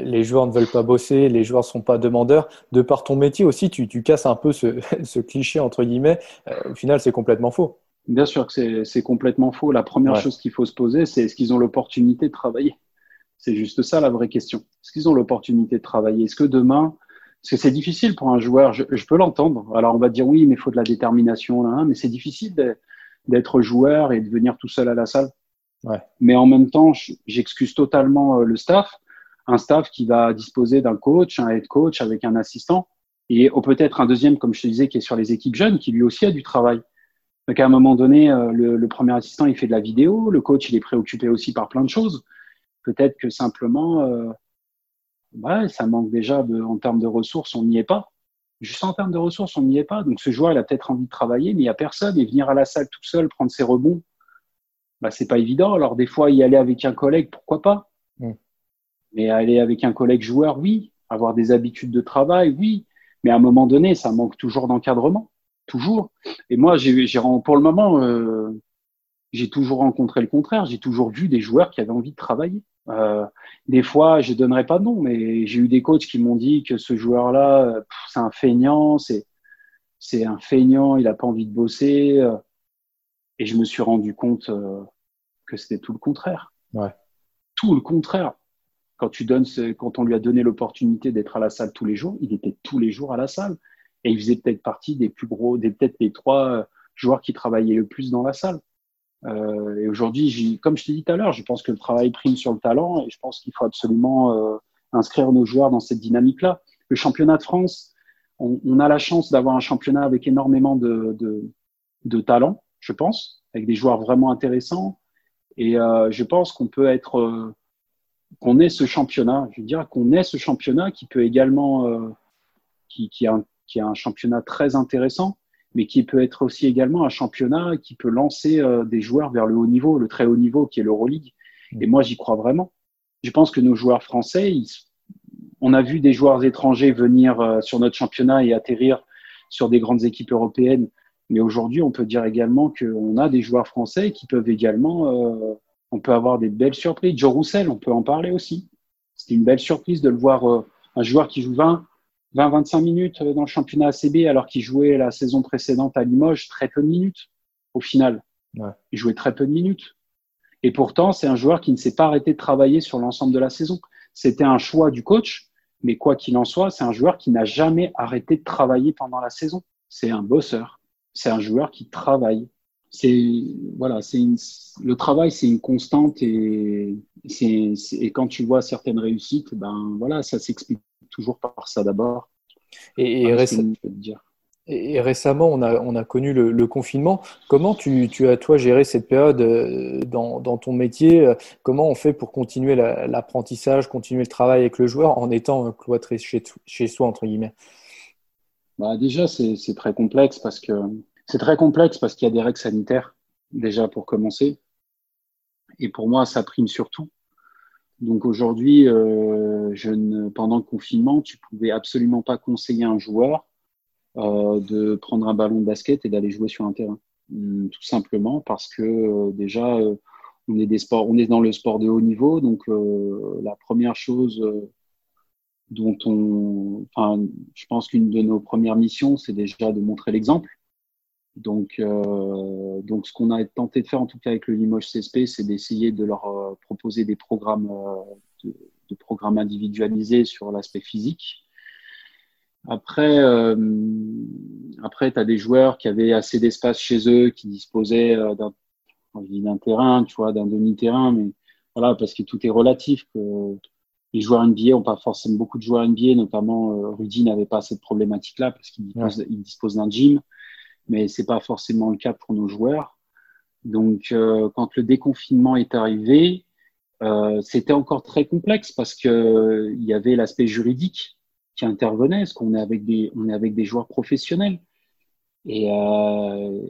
Speaker 3: les joueurs ne veulent pas bosser, les joueurs ne sont pas demandeurs. De par ton métier aussi, tu, tu casses un peu ce, [laughs] ce cliché, entre guillemets. Euh, au final, c'est complètement faux.
Speaker 4: Bien sûr que c'est complètement faux. La première ouais. chose qu'il faut se poser, c'est est-ce qu'ils ont l'opportunité de travailler? C'est juste ça la vraie question. Est-ce qu'ils ont l'opportunité de travailler? Est-ce que demain, parce que c'est difficile pour un joueur, je, je peux l'entendre. Alors on va dire oui, mais il faut de la détermination, là, mais c'est difficile d'être joueur et de venir tout seul à la salle. Mais en même temps, j'excuse totalement euh, le staff, un staff qui va disposer d'un coach, un head coach avec un assistant, et peut-être un deuxième, comme je te disais, qui est sur les équipes jeunes, qui lui aussi a du travail. Donc à un moment donné, euh, le, premier assistant, il fait de la vidéo, le coach, il est préoccupé aussi par plein de choses. Peut-être que simplement, bah, ça manque déjà en termes de ressources, on n'y est pas. Juste en termes de ressources, on n'y est pas. Donc ce joueur, il a peut-être envie de travailler, mais il n'y a personne. Et venir à la salle tout seul, prendre ses rebonds, bah, c'est pas évident. Alors des fois, y aller avec un collègue, pourquoi pas? Mm. Mais aller avec un collègue joueur, oui. Avoir des habitudes de travail, oui. Mais à un moment donné, ça manque toujours d'encadrement. Toujours. Et moi, j'ai, pour le moment, euh, j'ai toujours rencontré le contraire. J'ai toujours vu des joueurs qui avaient envie de travailler. Euh, des fois, je donnerai pas de nom, mais j'ai eu des coachs qui m'ont dit que ce joueur-là, c'est un feignant, c'est c'est un feignant, il a pas envie de bosser. Euh, et je me suis rendu compte euh, que c'était tout le contraire.
Speaker 3: Ouais.
Speaker 4: Tout le contraire. Quand tu donnes, quand on lui a donné l'opportunité d'être à la salle tous les jours, il était tous les jours à la salle et il faisait peut-être partie des plus gros, des peut-être les trois joueurs qui travaillaient le plus dans la salle. Euh, et aujourd'hui, comme je t'ai dit tout à l'heure, je pense que le travail prime sur le talent et je pense qu'il faut absolument euh, inscrire nos joueurs dans cette dynamique-là. Le championnat de France, on, on a la chance d'avoir un championnat avec énormément de, de, de, talent, je pense, avec des joueurs vraiment intéressants. Et euh, je pense qu'on peut être, euh, qu'on ait ce championnat, je veux dire qu'on ait ce championnat qui peut également, euh, qui, qui, a, qui a un championnat très intéressant mais qui peut être aussi également un championnat qui peut lancer des joueurs vers le haut niveau, le très haut niveau qui est l'Euroleague. Et moi, j'y crois vraiment. Je pense que nos joueurs français, on a vu des joueurs étrangers venir sur notre championnat et atterrir sur des grandes équipes européennes. Mais aujourd'hui, on peut dire également qu'on a des joueurs français qui peuvent également, euh, on peut avoir des belles surprises. Joe Roussel, on peut en parler aussi. C'était une belle surprise de le voir, un joueur qui joue 20, 20-25 minutes dans le championnat ACB alors qu'il jouait la saison précédente à Limoges très peu de minutes au final. Il jouait très peu de minutes. Et pourtant, c'est un joueur qui ne s'est pas arrêté de travailler sur l'ensemble de la saison. C'était un choix du coach, mais quoi qu'il en soit, c'est un joueur qui n'a jamais arrêté de travailler pendant la saison. C'est un bosseur. C'est un joueur qui travaille. C'est voilà, c'est le travail, c'est une constante et c'est et quand tu vois certaines réussites, ben voilà, ça s'explique toujours par ça d'abord.
Speaker 3: Et, et, récemment, on a, on a connu le, confinement. Comment tu, tu, as, toi, géré cette période euh, dans, dans, ton métier? Comment on fait pour continuer l'apprentissage, continuer le travail avec le joueur en étant cloîtré chez, chez soi, entre guillemets?
Speaker 4: Bah Déjà, c'est très complexe parce que c'est très complexe parce qu'il y a des règles sanitaires, déjà pour commencer. Et pour moi, ça prime surtout. Donc aujourd'hui, euh, pendant le confinement, tu pouvais absolument pas conseiller un joueur euh, de prendre un ballon de basket et d'aller jouer sur un terrain. Hum, tout simplement parce que euh, déjà, on est dans le sport de haut niveau, donc la première chose dont on, enfin, je pense qu'une de nos premières missions, c'est déjà de montrer l'exemple. Donc, euh, donc ce qu'on a tenté de faire en tout cas avec le Limoges CSP, c'est d'essayer de leur euh, proposer des programmes, euh, de, programmes individualisés sur l'aspect physique. Après, euh, après, tu as des joueurs qui avaient assez d'espace chez eux, qui disposaient d'un, terrain, tu vois, d'un demi-terrain, mais voilà, parce que tout est relatif. Les joueurs NBA ont pas forcément beaucoup de joueurs NBA, notamment Rudy n'avait pas cette problématique-là parce qu'il dispose, d'un gym mais c'est pas forcément le cas pour nos joueurs. Donc, euh, quand le déconfinement est arrivé, euh, c'était encore très complexe parce que il y avait l'aspect juridique qui intervenait, parce qu'on est avec des, on est avec des joueurs professionnels. Et, euh,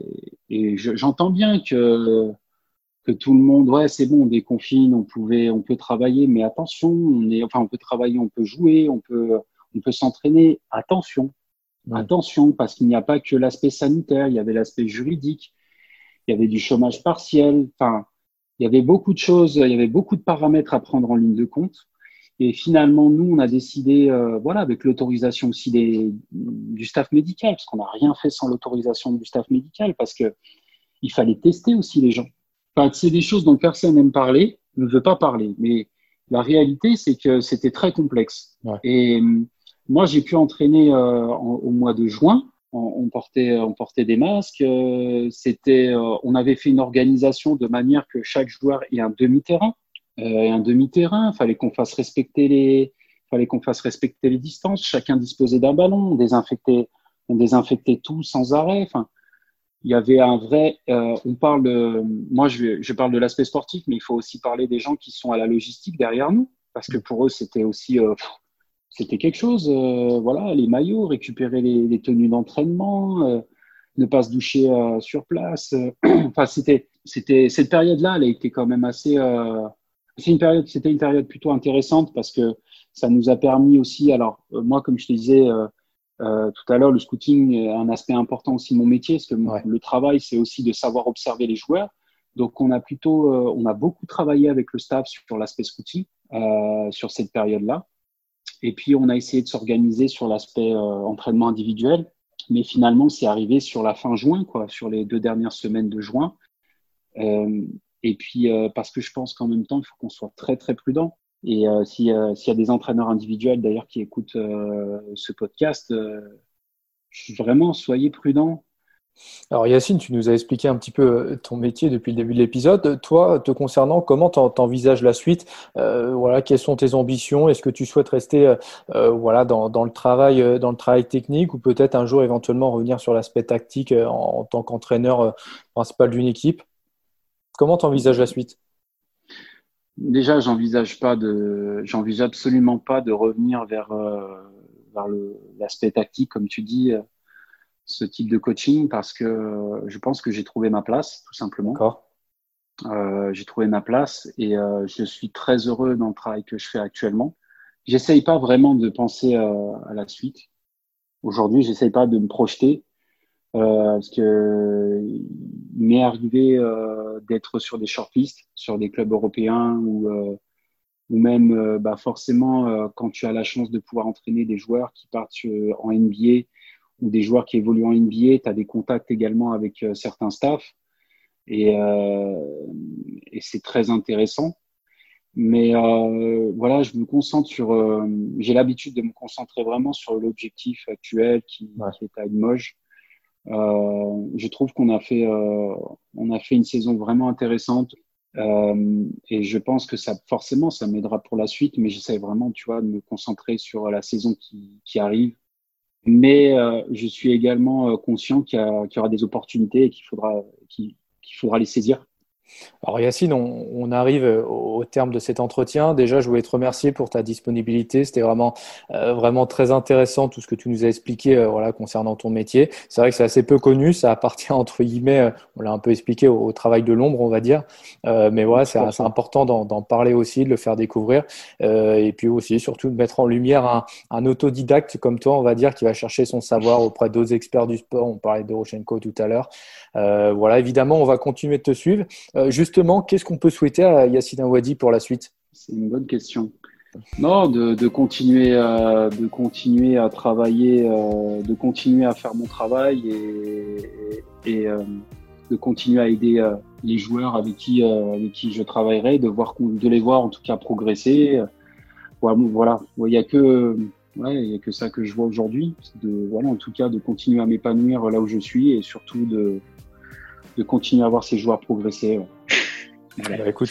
Speaker 4: et j'entends bien que que tout le monde, ouais, c'est bon, on déconfine, on pouvait, on peut travailler, mais attention, on est, enfin, on peut travailler, on peut jouer, on peut, on peut s'entraîner. Attention, Attention, parce qu'il n'y a pas que l'aspect sanitaire, il y avait l'aspect juridique, il y avait du chômage partiel, enfin, il y avait beaucoup de choses, il y avait beaucoup de paramètres à prendre en ligne de compte. Et finalement, nous, on a décidé, euh, voilà, avec l'autorisation aussi des, du staff médical, parce qu'on n'a rien fait sans l'autorisation du staff médical, parce que il fallait tester aussi les gens. Enfin, c'est des choses dont personne n'aime parler, ne veut pas parler, mais la réalité, c'est que c'était très complexe. Et moi, j'ai pu entraîner euh, au mois de juin. On, portait, on portait des masques. Euh, c'était, euh, on avait fait une organisation de manière que chaque joueur ait un demi-terrain. et un demi-terrain, fallait qu'on fasse respecter les, fallait qu'on fasse respecter les distances. Chacun disposait d'un ballon. On désinfectait, on désinfectait tout sans arrêt. Enfin, il y avait un vrai. on parle. De, moi, je, je parle de l'aspect sportif, mais il faut aussi parler des gens qui sont à la logistique derrière nous, parce que pour eux, c'était aussi c'était quelque chose. voilà, les maillots, récupérer les, tenues d'entraînement, ne pas se doucher sur place. [clears throat] enfin, c'était, c'était cette période-là, elle a été quand même assez. c'est une période, c'était une période plutôt intéressante parce que ça nous a permis aussi. Alors moi, comme je te disais euh, tout à l'heure, le scouting est un aspect important aussi de mon métier, parce que le travail, c'est aussi de savoir observer les joueurs. Donc, on a plutôt, euh, on a beaucoup travaillé avec le staff sur l'aspect scouting euh, sur cette période-là. Et puis, on a essayé de s'organiser sur l'aspect entraînement individuel. Mais finalement, c'est arrivé sur la fin juin, quoi, sur les deux dernières semaines de juin. et puis, parce que je pense qu'en même temps, il faut qu'on soit très, très prudent. Et euh, s'il y a des entraîneurs individuels d'ailleurs qui écoutent euh, ce podcast, euh, vraiment soyez prudents.
Speaker 3: Alors Yacine, tu nous as expliqué un petit peu ton métier depuis le début de l'épisode. Toi, te concernant, comment t'envisages la suite? Voilà, quelles sont tes ambitions? Est-ce que tu souhaites rester voilà dans, dans, le travail dans le travail technique ou peut-être un jour éventuellement revenir sur l'aspect tactique en, en, tant qu'entraîneur principal d'une équipe? Comment t'envisages la suite?
Speaker 4: Déjà, j'envisage pas de, j'envisage absolument pas de revenir vers euh, vers l'aspect tactique, comme tu dis, euh, ce type de coaching, parce que je pense que j'ai trouvé ma place, tout simplement. Euh, j'ai trouvé ma place et euh, je suis très heureux dans le travail que je fais actuellement. J'essaye pas vraiment de penser euh, à la suite. Aujourd'hui, j'essaye pas de me projeter. Euh, parce que il m'est arrivé euh, d'être sur des shortlists, sur des clubs européens ou euh, ou même euh, bah forcément quand tu as la chance de pouvoir entraîner des joueurs qui partent en NBA ou des joueurs qui évoluent en NBA, tu as des contacts également avec certains staffs et, et c'est très intéressant. Mais euh, voilà, je me concentre sur. Euh, j'ai l'habitude de me concentrer vraiment sur l'objectif actuel qui, ouais. qui, est à Limoges. Euh, je trouve qu'on a fait, euh, on a fait une saison vraiment intéressante. Euh, et je pense que ça, forcément, ça m'aidera pour la suite, mais j'essaie vraiment, tu vois, de me concentrer sur la saison qui, qui arrive. Mais euh, je suis également conscient qu'il y, qu y, aura des opportunités et qu'il faudra, qu'il faudra les saisir.
Speaker 3: Alors Yacine, on, on, arrive au terme de cet entretien. Déjà, je voulais te remercier pour ta disponibilité. C'était vraiment, euh, vraiment très intéressant tout ce que tu nous as expliqué euh, voilà, concernant ton métier. C'est vrai que c'est assez peu connu. Ça appartient entre guillemets, euh, on l'a un peu expliqué, au, au, travail de l'ombre, on va dire. Euh, mais voilà, c'est important d'en parler aussi, de le faire découvrir. Euh, et puis aussi, surtout, de mettre en lumière un, un, autodidacte comme toi, on va dire, qui va chercher son savoir auprès d'autres experts du sport. On parlait de Rochenko tout à l'heure. voilà, évidemment, on va continuer de te suivre. Justement, qu'est-ce qu'on peut souhaiter à Yacine Awadi pour la suite?
Speaker 4: C'est une bonne question. Non, de, continuer, à, de continuer à travailler, euh, de continuer à faire mon travail et, euh, de continuer à aider euh, les joueurs avec qui, euh, avec qui je travaillerai, de, voir, de les voir en tout cas progresser. Voilà, il n'y a que a que ça que je vois aujourd'hui. Voilà, en tout cas, de continuer à m'épanouir là où je suis et surtout de, de continuer à voir ces joueurs progresser.
Speaker 3: Voilà, [laughs] bah, écoute,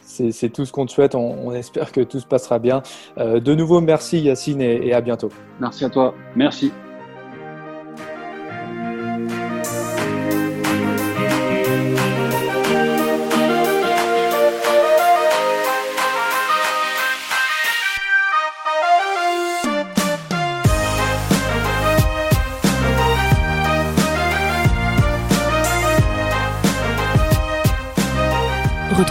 Speaker 3: c'est tout ce qu'on te souhaite. On, on, espère que tout se passera bien. Euh, de nouveau, merci Yacine et, et à bientôt.
Speaker 4: Merci à toi. Merci.